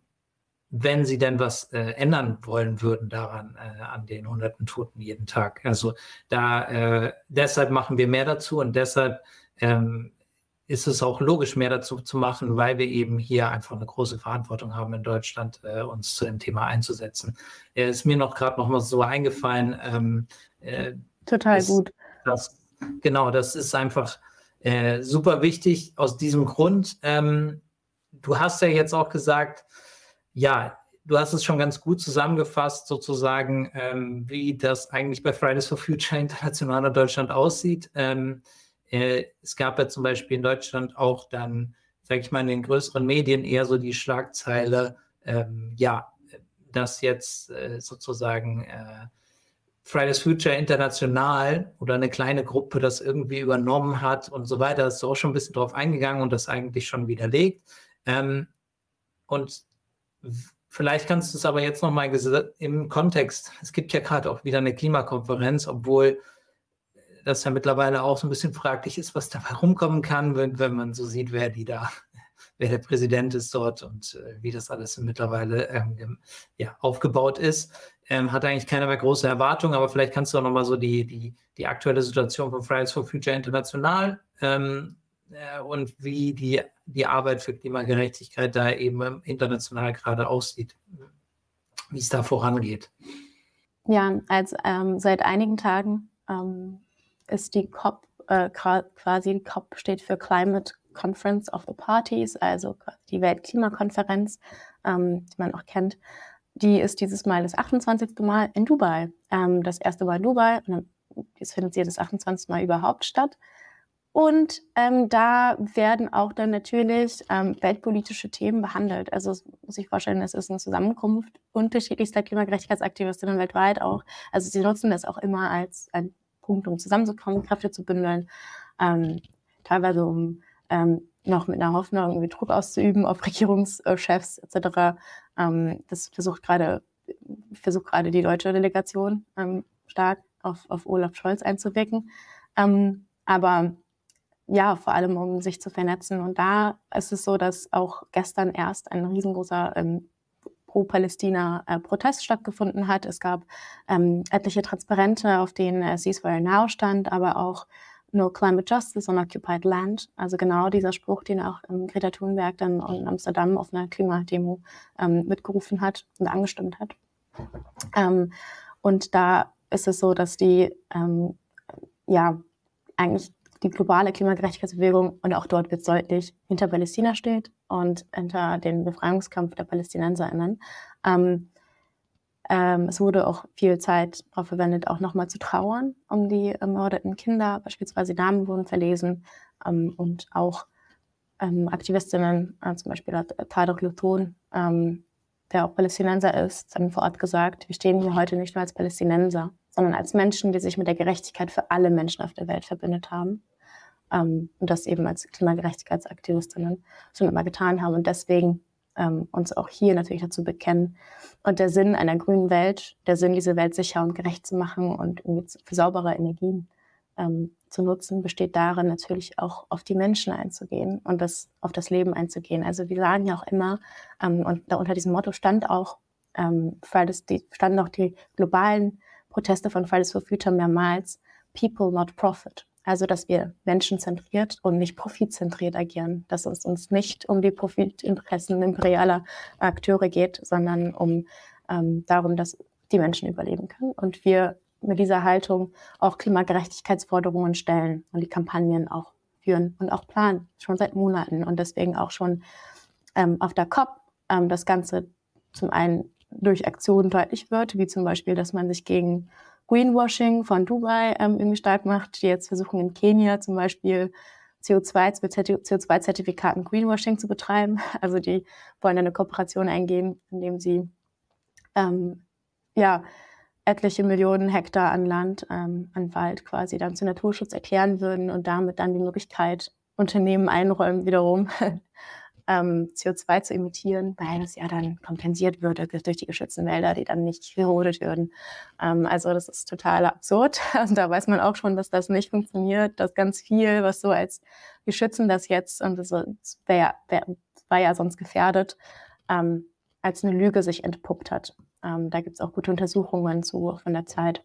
wenn sie denn was äh, ändern wollen würden daran, äh, an den hunderten Toten jeden Tag. Also da äh, deshalb machen wir mehr dazu und deshalb ähm, ist es auch logisch, mehr dazu zu machen, weil wir eben hier einfach eine große Verantwortung haben in Deutschland, äh, uns zu dem Thema einzusetzen. Er ist mir noch gerade noch mal so eingefallen. Ähm, äh, Total ist, gut. Das, genau, das ist einfach äh, super wichtig aus diesem Grund. Ähm, du hast ja jetzt auch gesagt, ja, du hast es schon ganz gut zusammengefasst, sozusagen, ähm, wie das eigentlich bei Fridays for Future [laughs] International in Deutschland aussieht. Ähm, äh, es gab ja zum Beispiel in Deutschland auch dann, sage ich mal, in den größeren Medien eher so die Schlagzeile, ähm, ja, dass jetzt äh, sozusagen äh, Fridays Future International oder eine kleine Gruppe das irgendwie übernommen hat und so weiter. Das ist auch schon ein bisschen drauf eingegangen und das eigentlich schon widerlegt. Ähm, und vielleicht kannst du es aber jetzt nochmal im Kontext, es gibt ja gerade auch wieder eine Klimakonferenz, obwohl das ja mittlerweile auch so ein bisschen fraglich ist, was dabei rumkommen kann, wenn, wenn man so sieht, wer die da, [laughs] wer der Präsident ist dort und äh, wie das alles mittlerweile ähm, ja, aufgebaut ist. Ähm, hat eigentlich keiner mehr große Erwartungen, aber vielleicht kannst du auch nochmal so die, die, die aktuelle Situation von Fridays for Future International ähm, äh, und wie die, die Arbeit für Klimagerechtigkeit da eben international gerade aussieht, wie es da vorangeht. Ja, als ähm, seit einigen Tagen ähm, ist die COP äh, quasi, COP steht für Climate Conference of the Parties, also die Weltklimakonferenz, ähm, die man auch kennt. Die ist dieses Mal das 28. Mal in Dubai. Ähm, das erste Mal in Dubai und es findet sie das 28. Mal überhaupt statt. Und ähm, da werden auch dann natürlich ähm, weltpolitische Themen behandelt. Also muss ich vorstellen, es ist eine Zusammenkunft unterschiedlichster Klimagerechtigkeitsaktivistinnen weltweit auch. Also sie nutzen das auch immer als ein Punkt, um zusammenzukommen, Kräfte zu bündeln, ähm, teilweise um ähm, noch mit einer Hoffnung irgendwie Druck auszuüben auf Regierungschefs etc. Ähm, das versucht gerade versucht gerade die deutsche Delegation ähm, stark auf, auf Olaf Scholz einzuwirken. Ähm, aber ja, vor allem um sich zu vernetzen. Und da ist es so, dass auch gestern erst ein riesengroßer ähm, Pro-Palästina-Protest stattgefunden hat. Es gab ähm, etliche Transparente, auf denen äh, Ceasefire Now stand, aber auch No Climate Justice on Occupied Land. Also genau dieser Spruch, den auch ähm, Greta Thunberg dann in Amsterdam auf einer Klimademo ähm, mitgerufen hat und angestimmt hat. Ähm, und da ist es so, dass die ähm, ja eigentlich die globale Klimagerechtigkeitsbewegung und auch dort wird deutlich hinter Palästina steht und hinter den Befreiungskampf der PalästinenserInnen. Ähm, ähm, es wurde auch viel Zeit darauf verwendet, auch nochmal zu trauern um die ermordeten Kinder. Beispielsweise Namen wurden verlesen ähm, und auch ähm, Aktivistinnen, äh, zum Beispiel Tadok Luton, ähm, der auch Palästinenser ist, haben vor Ort gesagt, wir stehen hier heute nicht nur als Palästinenser, sondern als Menschen, die sich mit der Gerechtigkeit für alle Menschen auf der Welt verbündet haben ähm, und das eben als Klimagerechtigkeitsaktivistinnen schon immer getan haben und deswegen ähm, uns auch hier natürlich dazu bekennen. Und der Sinn einer grünen Welt, der Sinn, diese Welt sicher und gerecht zu machen und für saubere Energien ähm, zu nutzen, besteht darin, natürlich auch auf die Menschen einzugehen und das, auf das Leben einzugehen. Also wir sagen ja auch immer, ähm, und da unter diesem Motto stand auch, ähm, Fridays, die, standen auch die globalen Proteste von Fridays for Future mehrmals, People, not Profit. Also, dass wir menschenzentriert und nicht profitzentriert agieren, dass es uns nicht um die Profitinteressen imperialer Akteure geht, sondern um ähm, darum, dass die Menschen überleben können. Und wir mit dieser Haltung auch Klimagerechtigkeitsforderungen stellen und die Kampagnen auch führen und auch planen, schon seit Monaten und deswegen auch schon ähm, auf der COP ähm, das Ganze zum einen durch Aktionen deutlich wird, wie zum Beispiel, dass man sich gegen Greenwashing von Dubai ähm, irgendwie stark macht, die jetzt versuchen in Kenia zum Beispiel CO2, CO2-Zertifikaten Greenwashing zu betreiben. [laughs] Also die wollen eine Kooperation eingehen, indem sie ähm, ja, etliche Millionen Hektar an Land, ähm, an Wald quasi dann zu Naturschutz erklären würden und damit dann die Möglichkeit Unternehmen einräumen, wiederum [laughs] ähm, CO2 zu emittieren, weil es ja dann kompensiert würde durch die geschützten Wälder, die dann nicht gerodet würden. Ähm, also das ist total absurd. [laughs] Also da weiß man auch schon, dass das nicht funktioniert, dass ganz viel, was so als wir schützen das jetzt und das wär, wär, war ja sonst gefährdet, ähm, als eine Lüge sich entpuppt hat. Ähm, da gibt es auch gute Untersuchungen zu von der Zeit,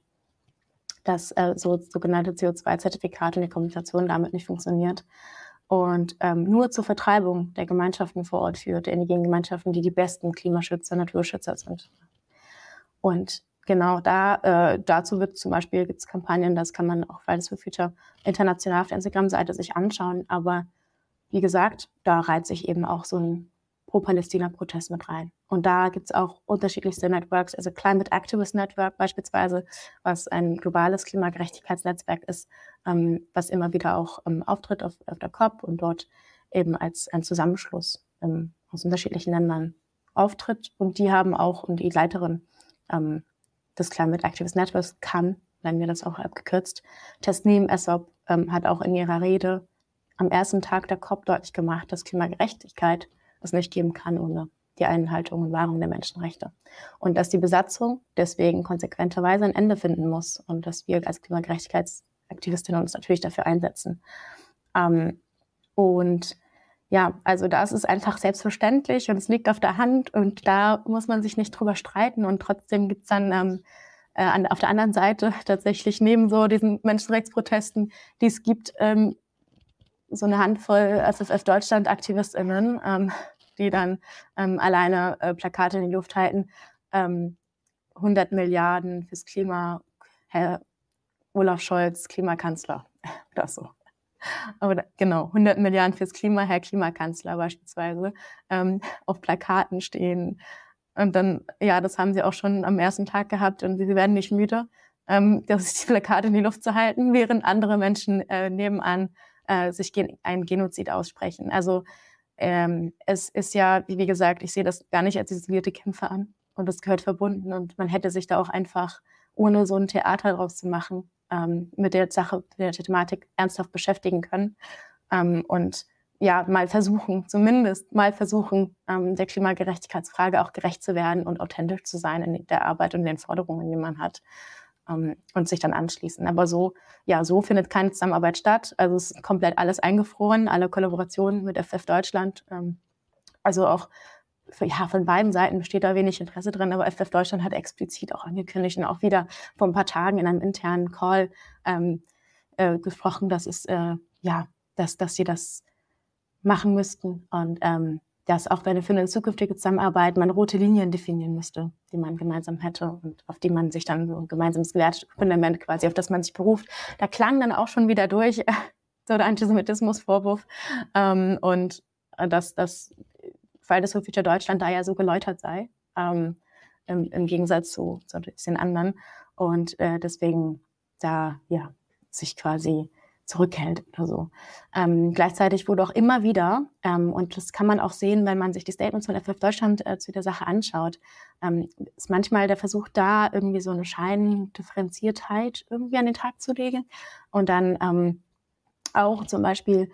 dass äh, so sogenannte CO2-Zertifikate und die Kommunikation damit nicht funktioniert und ähm, nur zur Vertreibung der Gemeinschaften vor Ort führt, der indigenen Gemeinschaften, die die besten Klimaschützer, Naturschützer sind. Und genau da, äh, dazu wird zum Beispiel, gibt es Kampagnen, das kann man auch Fridays for Future international auf der Instagram-Seite sich anschauen, aber wie gesagt, da reiht sich eben auch so ein Pro-Palästina-Protest mit rein. Und da gibt es auch unterschiedlichste Networks, also Climate Activist Network beispielsweise, was ein globales Klimagerechtigkeitsnetzwerk ist, ähm, was immer wieder auch ähm, auftritt auf, auf, der COP und dort eben als ein Zusammenschluss ähm, aus unterschiedlichen Ländern auftritt. Und die haben auch, und die Leiterin ähm, des Climate Activist Networks kann, nennen wir das auch abgekürzt, Tesnim Essop ähm, hat auch in ihrer Rede am ersten Tag der COP deutlich gemacht, dass Klimagerechtigkeit es nicht geben kann ohne die Einhaltung und Wahrung der Menschenrechte. Und dass die Besatzung deswegen konsequenterweise ein Ende finden muss und dass wir als Klimagerechtigkeitsaktivistinnen uns natürlich dafür einsetzen. Ähm, und ja, also das ist einfach selbstverständlich und es liegt auf der Hand und da muss man sich nicht drüber streiten und trotzdem gibt's dann ähm, äh, an, auf der anderen Seite [laughs] tatsächlich neben so diesen Menschenrechtsprotesten, die es gibt, ähm, so eine Handvoll FFF Deutschland AktivistInnen, ähm, die dann ähm, alleine äh, Plakate in die Luft halten. Ähm, 100 Milliarden fürs Klima, Herr Olaf Scholz, Klimakanzler [laughs] oder so. Aber genau, 100 Milliarden fürs Klima, Herr Klimakanzler beispielsweise, ähm, auf Plakaten stehen. Und dann, ja, das haben sie auch schon am ersten Tag gehabt und sie werden nicht müde, ähm, [laughs] das ist die Plakate in die Luft zu halten, während andere Menschen äh, nebenan äh, sich gen ein Genozid aussprechen. Also ähm, es ist ja, wie gesagt, ich sehe das gar nicht als isolierte Kämpfe an und das gehört verbunden und man hätte sich da auch einfach, ohne so ein Theater draus zu machen, ähm, mit der Sache, mit der Thematik ernsthaft beschäftigen können. Ähm, und ja, mal versuchen, zumindest mal versuchen, ähm, der Klimagerechtigkeitsfrage auch gerecht zu werden und authentisch zu sein in der Arbeit und den Forderungen, die man hat ähm, und sich dann anschließen. Aber so, ja, so findet keine Zusammenarbeit statt. Also es ist komplett alles eingefroren, alle Kollaborationen mit FF Deutschland. Ähm, also auch für, ja, von beiden Seiten besteht da wenig Interesse drin, aber FF Deutschland hat explizit auch angekündigt und auch wieder vor ein paar Tagen in einem internen Call ähm, äh, gesprochen, dass es äh, ja, dass, dass sie das machen müssten. Und ähm, dass auch wenn für eine zukünftige Zusammenarbeit man rote Linien definieren müsste, die man gemeinsam hätte und auf die man sich dann so ein gemeinsames Wertfundament quasi, auf das man sich beruft. Da klang dann auch schon wieder durch [laughs] so der Antisemitismusvorwurf ähm, und äh, dass das Fridays for Future Deutschland da ja so geläutert sei, ähm, im, im, Gegensatz zu, zu den anderen und äh, deswegen da ja sich quasi zurückhält oder so. Ähm, gleichzeitig wurde auch immer wieder, ähm, und das kann man auch sehen, wenn man sich die Statements von FF Deutschland äh, zu der Sache anschaut, ähm, ist manchmal der Versuch da, irgendwie so eine Scheindifferenziertheit irgendwie an den Tag zu legen und dann ähm, auch zum Beispiel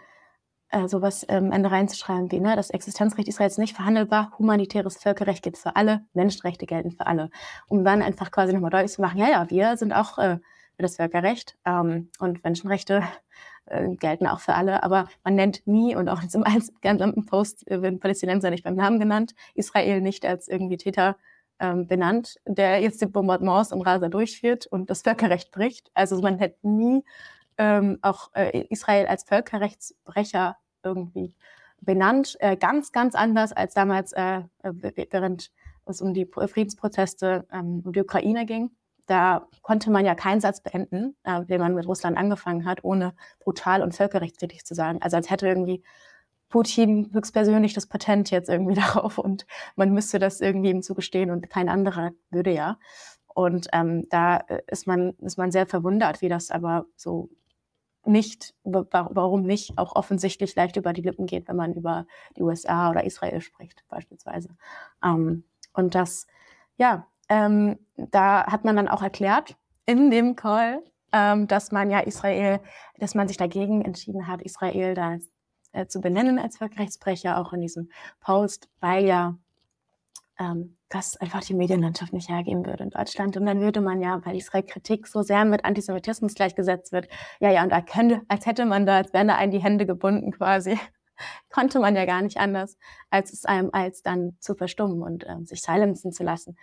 äh, sowas ähm, Ende reinzuschreiben wie, ne, das Existenzrecht Israels nicht verhandelbar, humanitäres Völkerrecht gilt für alle, Menschenrechte gelten für alle. Um dann einfach quasi nochmal deutlich zu machen, ja, ja, wir sind auch äh, für das Völkerrecht. Ähm, und Menschenrechte [laughs] äh, gelten auch für alle, aber man nennt nie und auch jetzt im gesamten Post äh, werden Palästinenser nicht beim Namen genannt, Israel nicht als irgendwie Täter ähm, benannt, der jetzt die Bombardements im Rasa durchführt und das Völkerrecht bricht. Also man hätte nie ähm, auch äh, Israel als Völkerrechtsbrecher irgendwie benannt, äh, ganz, ganz anders als damals, äh, äh während es um die Friedensproteste ähm, um die Ukraine ging da konnte man ja keinen Satz beenden, äh, den man mit Russland angefangen hat, ohne brutal und völkerrechtstätig zu sagen. Also als hätte irgendwie Putin höchstpersönlich das Patent jetzt irgendwie [laughs] darauf und man müsste das irgendwie ihm zugestehen und kein anderer würde ja. Und ähm, da äh, ist man, ist man sehr verwundert, wie das aber so nicht, warum nicht, auch offensichtlich leicht über die Lippen geht, wenn man über die USA oder Israel spricht, beispielsweise. Ähm, und das, ja, ähm, da hat man dann auch erklärt in dem Call, ähm, dass man ja Israel, dass man sich dagegen entschieden hat, Israel da äh, zu benennen als Völkerrechtsbrecher, auch in diesem Post, weil ja ähm, das einfach die Medienlandschaft nicht hergeben würde in Deutschland. Und dann würde man ja, weil Israel-Kritik so sehr mit Antisemitismus gleichgesetzt wird, ja, ja, und könnte, als hätte man da, als wären da einen die Hände gebunden quasi, [laughs] konnte man ja gar nicht anders, als es einem als dann zu verstummen und ähm, sich silenzen zu lassen.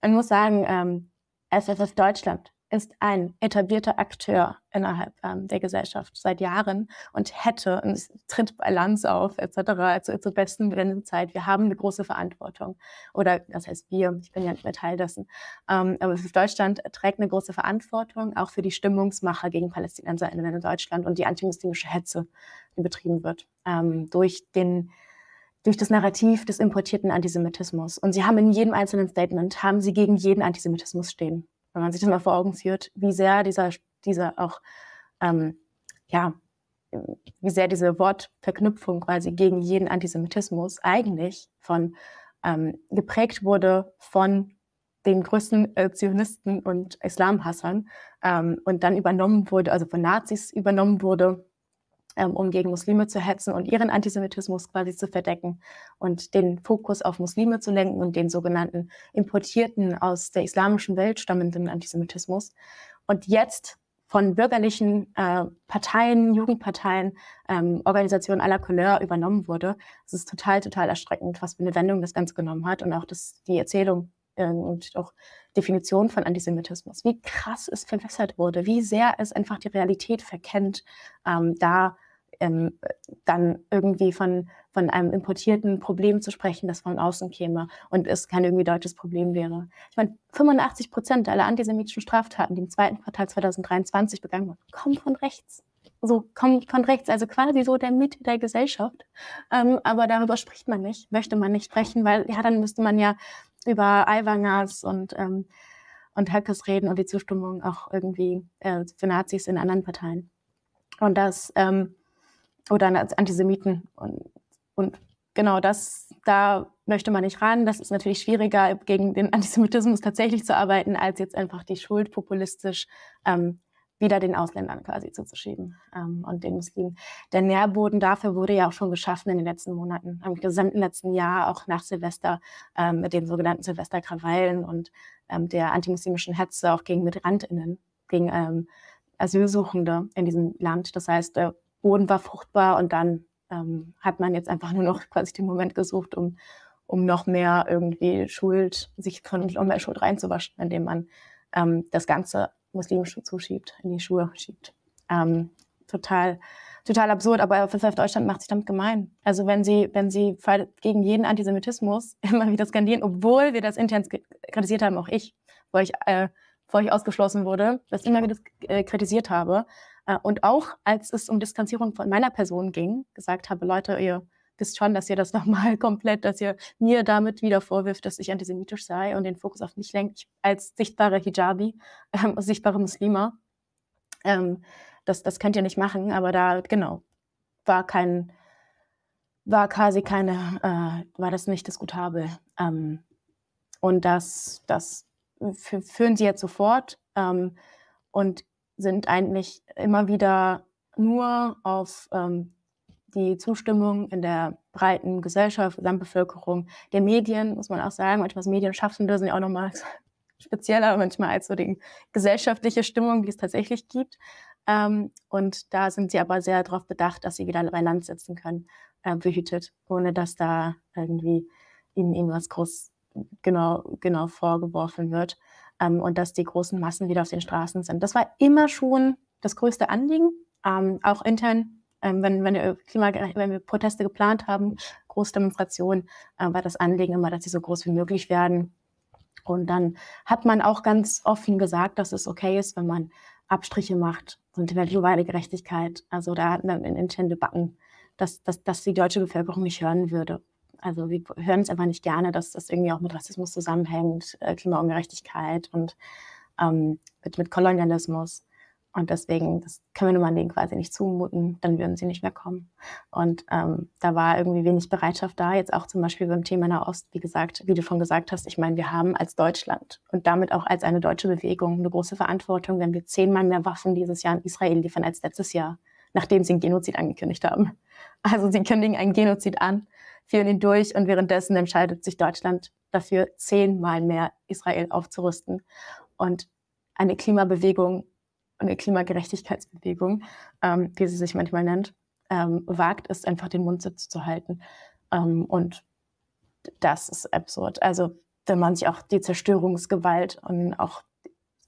Man muss sagen, ähm, SFF Deutschland ist ein etablierter Akteur innerhalb ähm, der Gesellschaft seit Jahren und hätte, und es tritt bei auf, etc., also zur besten Wendezeit, wir haben eine große Verantwortung. Oder das heißt wir, ich bin ja nicht mehr Teil dessen. Ähm, aber Deutschland trägt eine große Verantwortung, auch für die Stimmungsmacher gegen Palästinenser in Deutschland und die antimuslimische Hetze, die betrieben wird, ähm, durch den durch das Narrativ des importierten Antisemitismus. Und sie haben in jedem einzelnen Statement, haben sie gegen jeden Antisemitismus stehen wenn man sich das mal vor Augen führt, wie sehr dieser, dieser auch, ähm, ja, wie sehr diese Wortverknüpfung quasi gegen jeden Antisemitismus eigentlich von ähm, geprägt wurde von den größten äh, Zionisten und Islamhassern ähm, und dann übernommen wurde, also von Nazis übernommen wurde um gegen Muslime zu hetzen und ihren Antisemitismus quasi zu verdecken und den Fokus auf Muslime zu lenken und den sogenannten importierten aus der islamischen Welt stammenden Antisemitismus. Und jetzt von bürgerlichen äh, Parteien, Jugendparteien, ähm, Organisationen aller Couleur übernommen wurde. Es ist total, total erschreckend, was für eine Wendung das Ganze genommen hat und auch das, die Erzählung äh, und auch Definition von Antisemitismus, wie krass es verwässert wurde, wie sehr es einfach die Realität verkennt, ähm, da ähm, dann irgendwie von, von einem importierten Problem zu sprechen, das von außen käme und es kein irgendwie deutsches Problem wäre. Ich meine, 85 Prozent aller antisemitischen Straftaten, die im zweiten Quartal 2023 begangen wurden, kommen von rechts. So kommen von rechts, also quasi so der Mitte der Gesellschaft. Ähm, aber darüber spricht man nicht, möchte man nicht sprechen, weil ja, dann müsste man ja über Aiwangers und ähm, und Höckes reden und die Zustimmung auch irgendwie äh, für Nazis in anderen Parteien. Und das ähm, oder als Antisemiten. Und, und genau das, da möchte man nicht ran. Das ist natürlich schwieriger, gegen den Antisemitismus tatsächlich zu arbeiten, als jetzt einfach die Schuld populistisch ähm, wieder den Ausländern quasi zuzuschieben ähm, und den Muslimen. Der Nährboden dafür wurde ja auch schon geschaffen in den letzten Monaten, im gesamten letzten Jahr, auch nach Silvester, ähm, mit den sogenannten Silvesterkrawallen und ähm, der antimuslimischen Hetze auch gegen MigrantInnen, gegen ähm, Asylsuchende in diesem Land. Das heißt, der Boden war fruchtbar und dann ähm, hat man jetzt einfach nur noch quasi den Moment gesucht, um, um noch mehr irgendwie Schuld, sich von noch mehr Schuld reinzuwaschen, indem man ähm, das Ganze muslimisch zuschiebt, in die Schuhe schiebt. Ähm, total, total absurd, aber FFF Deutschland macht sich damit gemein. Also wenn sie, wenn sie gegen jeden Antisemitismus [laughs] immer wieder skandieren, obwohl wir das intern kritisiert haben, auch ich, wo ich, äh, bevor ich ausgeschlossen wurde, das immer wieder äh, kritisiert habe, äh, und auch als es um Distanzierung von meiner Person ging, gesagt habe, Leute, ihr wisst schon, dass ihr das [laughs] nochmal komplett, dass ihr mir damit wieder vorwirft, dass ich antisemitisch sei und den Fokus auf mich lenkt, als sichtbare Hijabi, [laughs] ähm, sichtbare Muslima. Ähm, das, das könnt ihr nicht machen, aber da, genau, war kein, war quasi keine, äh, war das nicht diskutabel. Ähm, und das, das führen sie jetzt sofort. Ähm, und sind eigentlich immer wieder nur auf ähm, die Zustimmung in der breiten Gesellschaft, Gesamtbevölkerung, der Medien, muss man auch sagen. Manchmal Medienschaffende sind ja auch nochmal [laughs] spezieller manchmal als so die gesellschaftliche Stimmung, die es tatsächlich gibt. Ähm, und da sind sie aber sehr darauf bedacht, dass sie wieder bei Land sitzen können, äh, behütet, ohne dass da irgendwie ihnen irgendwas groß genau, genau vorgeworfen wird ähm, und dass die großen Massen wieder auf den Straßen sind. Das war immer schon das größte Anliegen, ähm, auch intern, ähm, wenn, wenn, wir Klima, wenn wir Proteste geplant haben, Großdemonstrationen, äh, war das Anliegen immer, dass sie so groß wie möglich werden. Und dann hat man auch ganz offen gesagt, dass es okay ist, wenn man Abstriche macht und globale Gerechtigkeit. Also da hatten wir in internen Debatten, dass, dass, dass die deutsche Bevölkerung nicht hören würde. Also wir hören es einfach nicht gerne, dass das irgendwie auch mit Rassismus zusammenhängt, äh, Klimaungerechtigkeit und ähm, mit, mit Kolonialismus. Und deswegen, das können wir nur denen quasi nicht zumuten, dann würden sie nicht mehr kommen. Und ähm, da war irgendwie wenig Bereitschaft da, jetzt auch zum Beispiel beim Thema Nahost, wie gesagt, wie du schon gesagt hast, ich meine, wir haben als Deutschland und damit auch als eine deutsche Bewegung eine große Verantwortung, wenn wir zehnmal mehr Waffen dieses Jahr in Israel liefern als letztes Jahr. nachdem sie einen Genozid angekündigt haben. Also sie kündigen einen Genozid an, führen ihn durch und währenddessen entscheidet sich Deutschland dafür, zehnmal mehr Israel aufzurüsten. Und eine Klimabewegung, eine Klimagerechtigkeitsbewegung, ähm, wie sie sich manchmal nennt, ähm, wagt es einfach den Mund zu halten. Ähm, und das ist absurd. Also wenn man sich auch die Zerstörungsgewalt und auch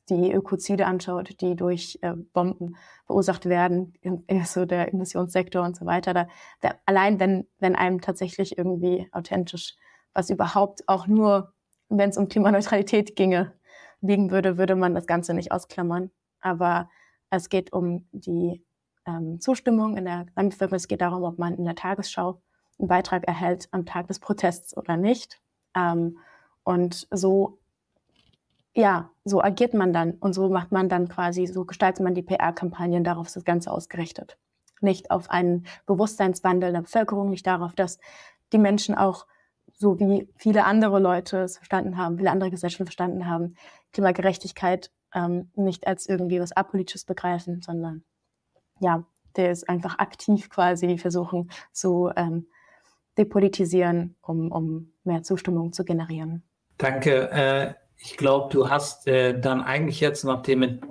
die Ökozide anschaut, die durch äh, Bomben verursacht werden, in, in so der Emissionssektor und so weiter, da, da, allein wenn, wenn einem tatsächlich irgendwie authentisch was überhaupt auch nur, wenn es um Klimaneutralität ginge, liegen würde, würde man das Ganze nicht ausklammern. Aber es geht um die ähm, Zustimmung in der Landbevölkerung. Es geht darum, ob man in der Tagesschau einen Beitrag erhält am Tag des Protests oder nicht. Ähm, und so, ja, so agiert man dann und so macht man dann quasi, so gestaltet man die PR-Kampagnen, darauf ist das Ganze ausgerichtet. Nicht auf einen Bewusstseinswandel in der Bevölkerung, nicht darauf, dass die Menschen auch, so wie viele andere Leute es verstanden haben, viele andere Gesellschaften verstanden haben, Klimagerechtigkeit ähm, nicht als irgendwie was Apolitisches begreifen, sondern ja, der ist einfach aktiv quasi versuchen zu ähm, depolitisieren, um, um mehr Zustimmung zu generieren. Danke. Äh, ich glaube, du hast äh, dann eigentlich jetzt nach dem, mit,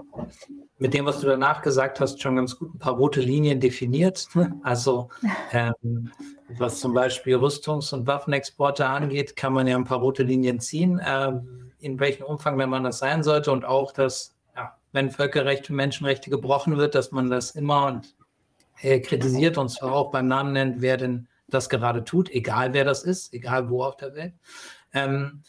mit, dem, was du danach gesagt hast, schon ganz gut ein paar rote Linien definiert. [laughs] Also [laughs] ähm, was zum Beispiel Rüstungs- und Waffenexporte angeht, kann man ja ein paar rote Linien ziehen. Äh, in welchem Umfang, wenn man das sein sollte und auch, dass ja, wenn Völkerrecht und Menschenrechte gebrochen wird, dass man das immer und, äh, kritisiert und zwar auch beim Namen nennt, wer denn das gerade tut, egal wer das ist, egal wo auf der Welt. Ähm,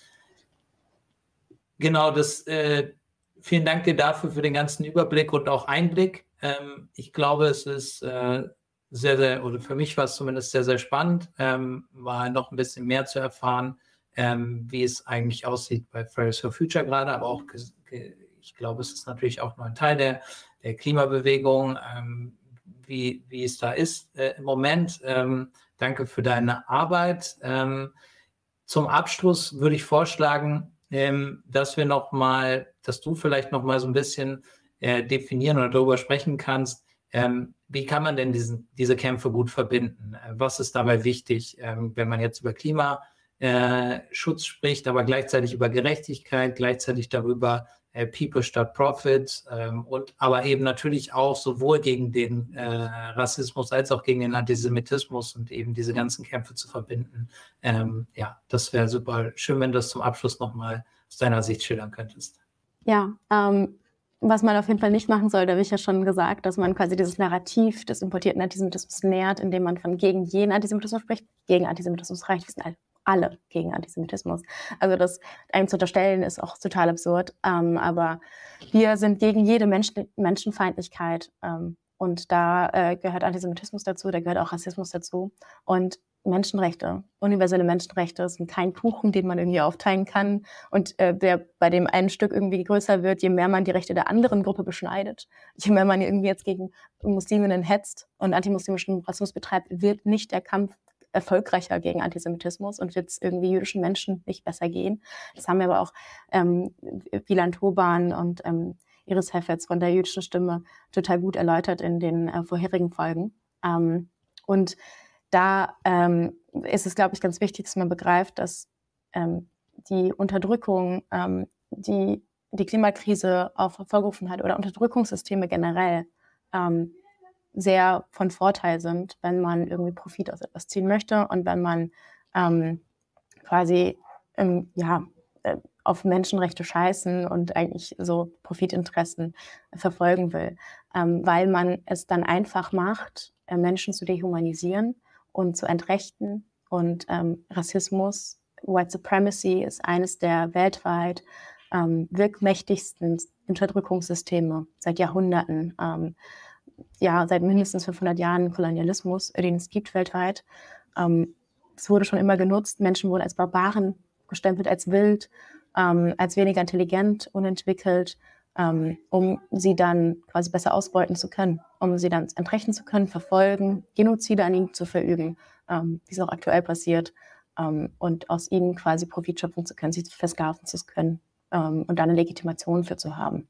genau, das, äh, vielen Dank dir dafür für den ganzen Überblick und auch Einblick. Ähm, ich glaube, es ist äh, sehr, sehr, oder für mich war es zumindest sehr, sehr spannend, ähm, mal noch ein bisschen mehr zu erfahren, ähm, wie es eigentlich aussieht bei Fridays for Future gerade, aber auch, ich glaube, es ist natürlich auch nur ein Teil der, der Klimabewegung, ähm, wie, wie es da ist äh, im Moment. Ähm, Danke für deine Arbeit. Ähm, zum Abschluss würde ich vorschlagen, ähm, dass wir noch mal, dass du vielleicht noch mal so ein bisschen äh, definieren oder darüber sprechen kannst, ähm, wie kann man denn diesen, diese Kämpfe gut verbinden? Äh, was ist dabei wichtig, wenn man jetzt über Klimaschutz äh, spricht, aber gleichzeitig über Gerechtigkeit, gleichzeitig darüber, äh, People statt Profit ähm, und aber eben natürlich auch sowohl gegen den äh, Rassismus als auch gegen den Antisemitismus und eben diese ganzen Kämpfe zu verbinden. Ähm, ja, das wäre super schön, wenn du das zum Abschluss nochmal aus deiner Sicht schildern könntest. Ja, ähm, was man auf jeden Fall nicht machen soll, da habe ich ja schon gesagt, dass man quasi dieses Narrativ des importierten Antisemitismus nährt, indem man von gegen jeden Antisemitismus spricht. Gegen Antisemitismus reicht, wir sind alle gegen Antisemitismus. Also das einem zu unterstellen ist auch total absurd. Ähm, aber wir sind gegen jede Menschen Menschenfeindlichkeit. Ähm, und da äh, gehört Antisemitismus dazu, da gehört auch Rassismus dazu. Und Menschenrechte, universelle Menschenrechte sind kein Kuchen, den man irgendwie aufteilen kann und äh, der bei dem ein Stück irgendwie größer wird, je mehr man die Rechte der anderen Gruppe beschneidet, je mehr man irgendwie jetzt gegen Musliminnen hetzt und antimuslimischen Rassismus betreibt, wird nicht der Kampf erfolgreicher gegen Antisemitismus und wird es irgendwie jüdischen Menschen nicht besser gehen. Das haben wir aber auch ähm, Wieland Hoban und ähm, Iris Heffetz von der jüdischen Stimme total gut erläutert in den äh, vorherigen Folgen. Ähm, und da ähm, ist es, glaube ich, ganz wichtig, dass man begreift, dass ähm, die Unterdrückung, ähm, die die Klimakrise auch hervorgerufen hat oder Unterdrückungssysteme generell, ähm, sehr von Vorteil sind, wenn man irgendwie Profit aus etwas ziehen möchte und wenn man ähm, quasi ähm, ja, äh, auf Menschenrechte scheißen und eigentlich so Profitinteressen verfolgen will, ähm, weil man es dann einfach macht, äh, Menschen zu dehumanisieren und zu entrechten. Und ähm, Rassismus, White Supremacy ist eines der weltweit ähm, wirkmächtigsten Unterdrückungssysteme seit Jahrhunderten. Ja, seit mindestens 500 Jahren Kolonialismus, den es gibt weltweit. Ähm, es wurde schon immer genutzt. Menschen wurden als Barbaren gestempelt, als wild, ähm, als weniger intelligent, unentwickelt, ähm, um sie dann quasi besser ausbeuten zu können, um sie dann entrechten zu können, verfolgen, Genozide an ihnen zu verüben, ähm, wie es auch aktuell passiert, ähm, und aus ihnen quasi Profit schöpfen zu können, sie versklaven zu können ähm, und dann eine Legitimation für zu haben.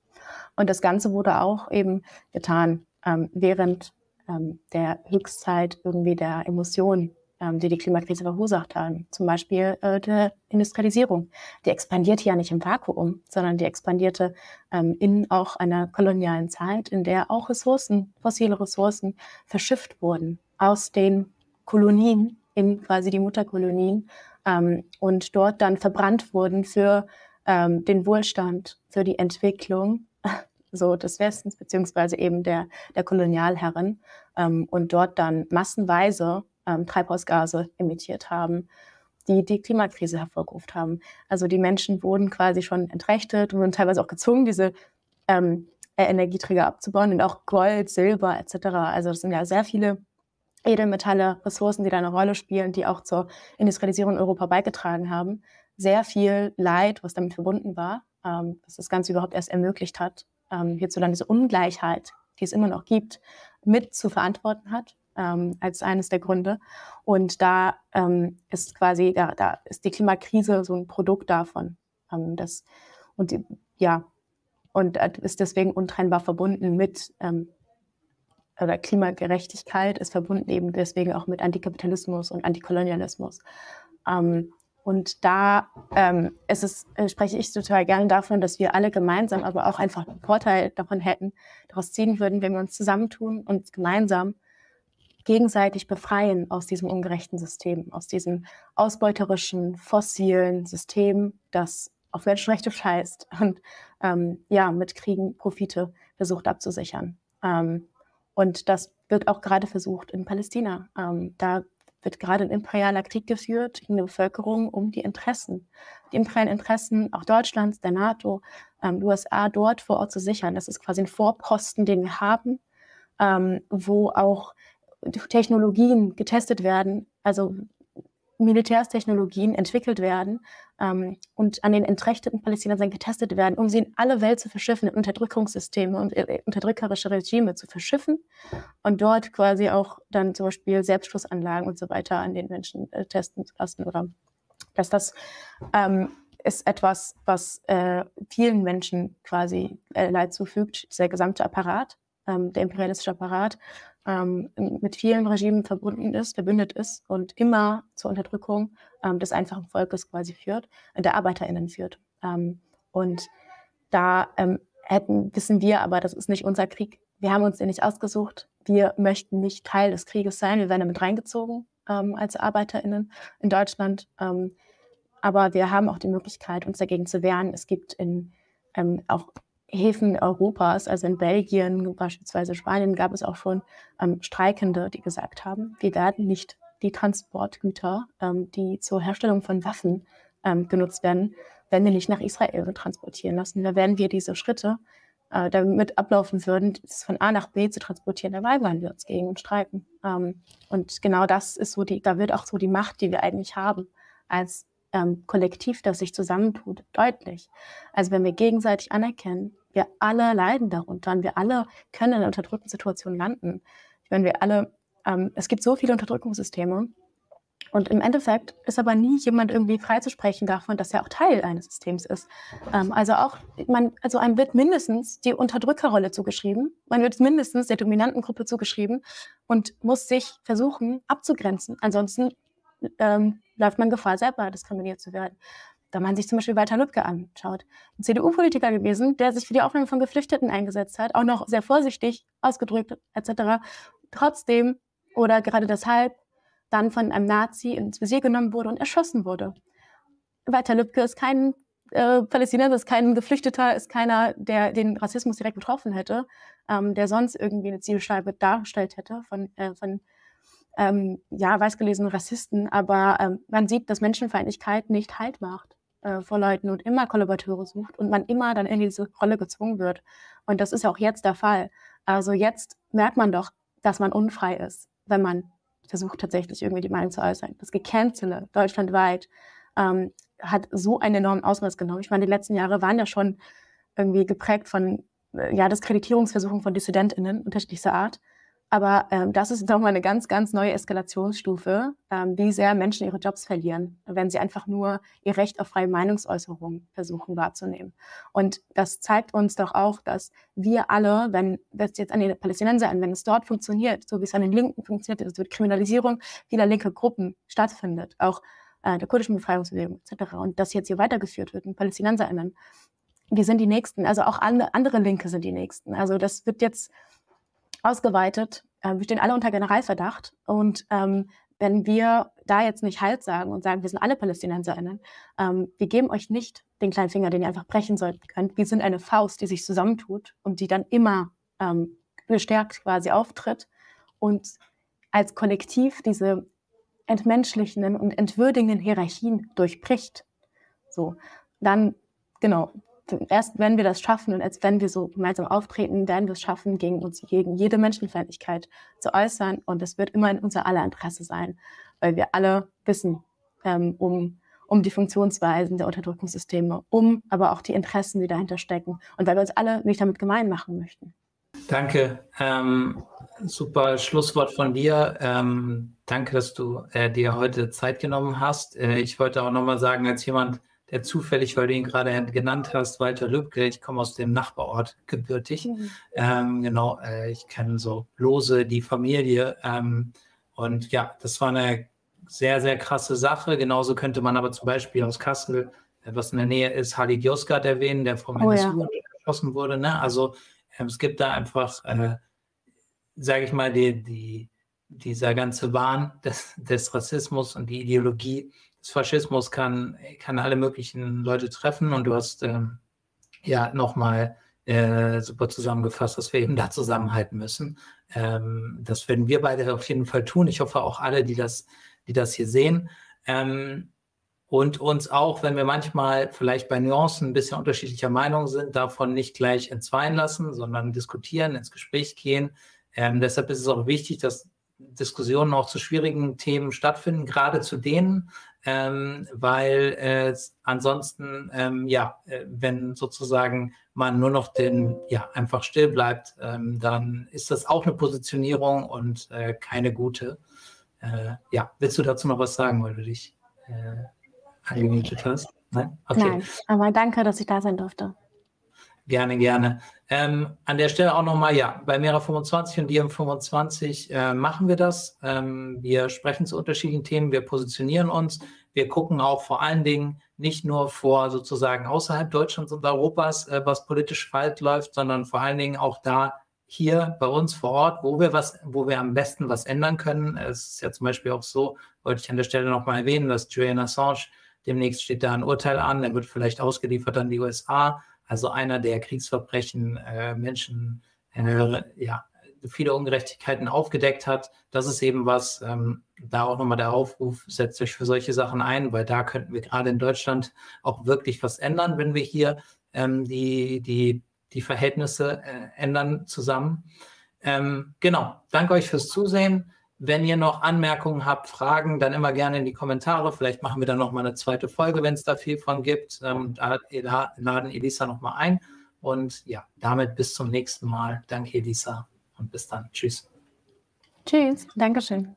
Und das Ganze wurde auch eben getan ähm, während ähm, der Höchstzeit irgendwie der Emotionen, ähm, die die Klimakrise verursacht haben. Zum Beispiel äh, der Industrialisierung. Die expandierte ja nicht im Vakuum, sondern die expandierte ähm, in auch einer kolonialen Zeit, in der auch Ressourcen, fossile Ressourcen verschifft wurden aus den Kolonien in quasi die Mutterkolonien ähm, und dort dann verbrannt wurden für ähm, den Wohlstand, für die Entwicklung so des Westens beziehungsweise eben der, der Kolonialherren ähm, und dort dann massenweise ähm, Treibhausgase emittiert haben, die die Klimakrise hervorgerufen haben. Also die Menschen wurden quasi schon entrechtet und wurden teilweise auch gezwungen, diese ähm, Energieträger abzubauen und auch Gold, Silber etc. Also das sind ja sehr viele Edelmetalle, Ressourcen, die da eine Rolle spielen, die auch zur Industrialisierung in Europa beigetragen haben. Sehr viel Leid, was damit verbunden war, ähm, was das Ganze überhaupt erst ermöglicht hat, ähm, hierzulande diese Ungleichheit, die es immer noch gibt, mit zu verantworten hat ähm, als eines der Gründe. Und da ähm, ist quasi, da, da ist die Klimakrise so ein Produkt davon. Ähm, das, und die, ja, und ist deswegen untrennbar verbunden mit ähm, oder Klimagerechtigkeit ist verbunden eben deswegen auch mit Antikapitalismus und Antikolonialismus. Ähm, und da ähm, ist es, äh, spreche ich total gerne davon, dass wir alle gemeinsam aber auch einfach einen Vorteil davon hätten, daraus ziehen würden, wenn wir uns zusammentun und gemeinsam gegenseitig befreien aus diesem ungerechten System, aus diesem ausbeuterischen, fossilen System, das auf Menschenrechte scheißt und ähm, ja, mit Kriegen Profite versucht abzusichern. Ähm, und das wird auch gerade versucht in Palästina. Ähm, da wird gerade ein imperialer Krieg geführt in der Bevölkerung um die Interessen, die imperialen Interessen auch Deutschlands, der NATO, ähm, USA dort vor Ort zu sichern. Das ist quasi ein Vorposten, den wir haben, ähm, wo auch Technologien getestet werden, also Militärstechnologien entwickelt werden ähm, und an den entrechteten Palästinensern getestet werden, um sie in alle Welt zu verschiffen, in Unterdrückungssysteme und äh, unterdrückerische Regime zu verschiffen und dort quasi auch dann zum Beispiel Selbstschussanlagen und so weiter an den Menschen äh, testen zu lassen oder dass das ähm, ist etwas, was äh, vielen Menschen quasi äh, Leid zufügt, der gesamte Apparat, ähm, der imperialistische Apparat ähm, mit vielen Regimen verbunden ist, verbündet ist und immer zur Unterdrückung ähm, des einfachen Volkes quasi führt, äh, der ArbeiterInnen führt. Ähm, und da ähm, hätten, wissen wir aber, das ist nicht unser Krieg. Wir haben uns den nicht ausgesucht. Wir möchten nicht Teil des Krieges sein. Wir werden damit reingezogen ähm, als ArbeiterInnen in Deutschland. Ähm, aber wir haben auch die Möglichkeit, uns dagegen zu wehren. Es gibt in auch Häfen Europas, also in Belgien, beispielsweise Spanien, gab es auch schon ähm, Streikende, die gesagt haben, wir werden nicht die Transportgüter, ähm, die zur Herstellung von Waffen ähm, genutzt werden, werden wir nicht nach Israel transportieren lassen. Da werden wir diese Schritte, äh, damit ablaufen würden, das von A nach B zu transportieren, da weigern wir uns gegen und streiken. Ähm, und genau das ist so die, da wird auch so die Macht, die wir eigentlich haben als ähm, Kollektiv, das sich zusammentut, deutlich. Also wenn wir gegenseitig anerkennen, wir alle leiden darunter und wir alle können in unterdrückten Situationen landen. Meine, wir alle, ähm, es gibt so viele Unterdrückungssysteme und im Endeffekt ist aber nie jemand irgendwie freizusprechen davon, dass er auch Teil eines Systems ist. Ähm, also auch, man, also einem wird mindestens die Unterdrückerrolle zugeschrieben, man wird mindestens der dominanten Gruppe zugeschrieben und muss sich versuchen abzugrenzen. Ansonsten ähm, läuft man Gefahr, selber diskriminiert zu werden. Da man sich zum Beispiel Walter Lübcke anschaut, ein CDU-Politiker gewesen, der sich für die Aufnahme von Geflüchteten eingesetzt hat, auch noch sehr vorsichtig ausgedrückt etc. Trotzdem oder gerade deshalb dann von einem Nazi ins Visier genommen wurde und erschossen wurde. Walter Lübcke ist kein äh, Palästinenser, ist kein Geflüchteter, ist keiner, der den Rassismus direkt betroffen hätte, ähm, der sonst irgendwie eine Zielscheibe dargestellt hätte von, äh, von ähm, ja, weißgelesenen Rassisten. Aber ähm, man sieht, dass Menschenfeindlichkeit nicht Halt macht äh, vor Leuten und immer Kollaborateure sucht und man immer dann in diese Rolle gezwungen wird. Und das ist auch jetzt der Fall. Also jetzt merkt man doch, dass man unfrei ist, wenn man versucht tatsächlich irgendwie die Meinung zu äußern. Das Gecancele deutschlandweit ähm, hat so einen enormen Ausmaß genommen. Ich meine, die letzten Jahre waren ja schon irgendwie geprägt von äh, ja, Diskreditierungsversuchen von DissidentInnen unterschiedlichster Art. Aber ähm, das ist nochmal eine ganz, ganz neue Eskalationsstufe, ähm, wie sehr Menschen ihre Jobs verlieren, wenn sie einfach nur ihr Recht auf freie Meinungsäußerung versuchen wahrzunehmen. Und das zeigt uns doch auch, dass wir alle, wenn das jetzt an den Palästinensern, wenn es dort funktioniert, so wie es an den Linken funktioniert, also die Kriminalisierung vieler linker Gruppen stattfindet, auch äh, der kurdischen Befreiungsbewegung etc. Und das jetzt hier weitergeführt wird, in PalästinenserInnen, die sind die Nächsten. Also auch andere Linke sind die Nächsten. Also das wird jetzt ausgeweitet. Ähm, wir stehen alle unter Generalverdacht. Und ähm, wenn wir da jetzt nicht Halt sagen und sagen, wir sind alle PalästinenserInnen, ähm, wir geben euch nicht den kleinen Finger, den ihr einfach brechen sollten könnt. Wir sind eine Faust, die sich zusammentut und die dann immer ähm, gestärkt quasi auftritt und als Kollektiv diese entmenschlichenden und entwürdigenden Hierarchien durchbricht. So, dann, genau, erst wenn wir das schaffen und als wenn wir so gemeinsam auftreten, werden wir es schaffen, gegen uns, gegen jede Menschenfeindlichkeit zu äußern. Und es wird immer in unser aller Interesse sein, weil wir alle wissen ähm, um, um die Funktionsweisen der Unterdrückungssysteme, um aber auch die Interessen, die dahinter stecken und weil wir uns alle nicht damit gemein machen möchten. Danke. Ähm, super Schlusswort von dir. Ähm, danke, dass du äh, dir heute Zeit genommen hast. Äh, ich wollte auch nochmal sagen, als jemand, der zufällig, weil du ihn gerade genannt hast, Walter Lübcke, ich komme aus dem Nachbarort gebürtig. Mhm. Ähm, genau, äh, ich kenne so lose die Familie. Ähm, und ja, das war eine sehr, sehr krasse Sache. Genauso könnte man aber zum Beispiel aus Kassel, äh, was in der Nähe ist, Halid Yozgat erwähnen, der vom oh, NSU ja. erschossen wurde. Ne? Also ähm, es gibt da einfach, äh, sage ich mal, die, die, dieser ganze Wahn des, des Rassismus und die Ideologie Faschismus kann, kann alle möglichen Leute treffen und du hast ähm, ja nochmal äh, super zusammengefasst, dass wir eben da zusammenhalten müssen. Ähm, das werden wir beide auf jeden Fall tun. Ich hoffe auch alle, die das, die das hier sehen. Ähm, und uns auch, wenn wir manchmal vielleicht bei Nuancen ein bisschen unterschiedlicher Meinung sind, davon nicht gleich entzweien lassen, sondern diskutieren, ins Gespräch gehen. Ähm, deshalb ist es auch wichtig, dass Diskussionen auch zu schwierigen Themen stattfinden, gerade zu denen, ähm, weil äh, ansonsten, ähm, ja, äh, wenn sozusagen man nur noch den, ja, einfach still bleibt, ähm, dann ist das auch eine Positionierung und äh, keine gute. Äh, ja, willst du dazu noch was sagen, weil du dich äh, angemietet hast? Nein? Okay. Nein, aber danke, dass ich da sein durfte. Gerne, gerne. Ähm, an der Stelle auch nochmal, ja, bei Mera 25 und Diem 25 äh, machen wir das. Ähm, wir sprechen zu unterschiedlichen Themen, wir positionieren uns. Wir gucken auch vor allen Dingen nicht nur vor sozusagen außerhalb Deutschlands und Europas, äh, was politisch falsch läuft, sondern vor allen Dingen auch da hier bei uns vor Ort, wo wir was, wo wir am besten was ändern können. Es ist ja zum Beispiel auch so, wollte ich an der Stelle nochmal erwähnen, dass Julian Assange demnächst steht da ein Urteil an, er wird vielleicht ausgeliefert an die USA also einer, der Kriegsverbrechen, äh, Menschen, äh, ja, viele Ungerechtigkeiten aufgedeckt hat. Das ist eben was, ähm, da auch nochmal der Aufruf, setzt euch für solche Sachen ein, weil da könnten wir gerade in Deutschland auch wirklich was ändern, wenn wir hier ähm, die, die, die Verhältnisse äh, ändern zusammen. Ähm, genau, danke euch fürs Zusehen. Wenn ihr noch Anmerkungen habt, Fragen, dann immer gerne in die Kommentare. Vielleicht machen wir dann noch mal eine zweite Folge, wenn es da viel von gibt. Ähm, da laden Elisa noch mal ein. Und ja, damit bis zum nächsten Mal. Danke, Elisa. Und bis dann. Tschüss. Tschüss. Dankeschön.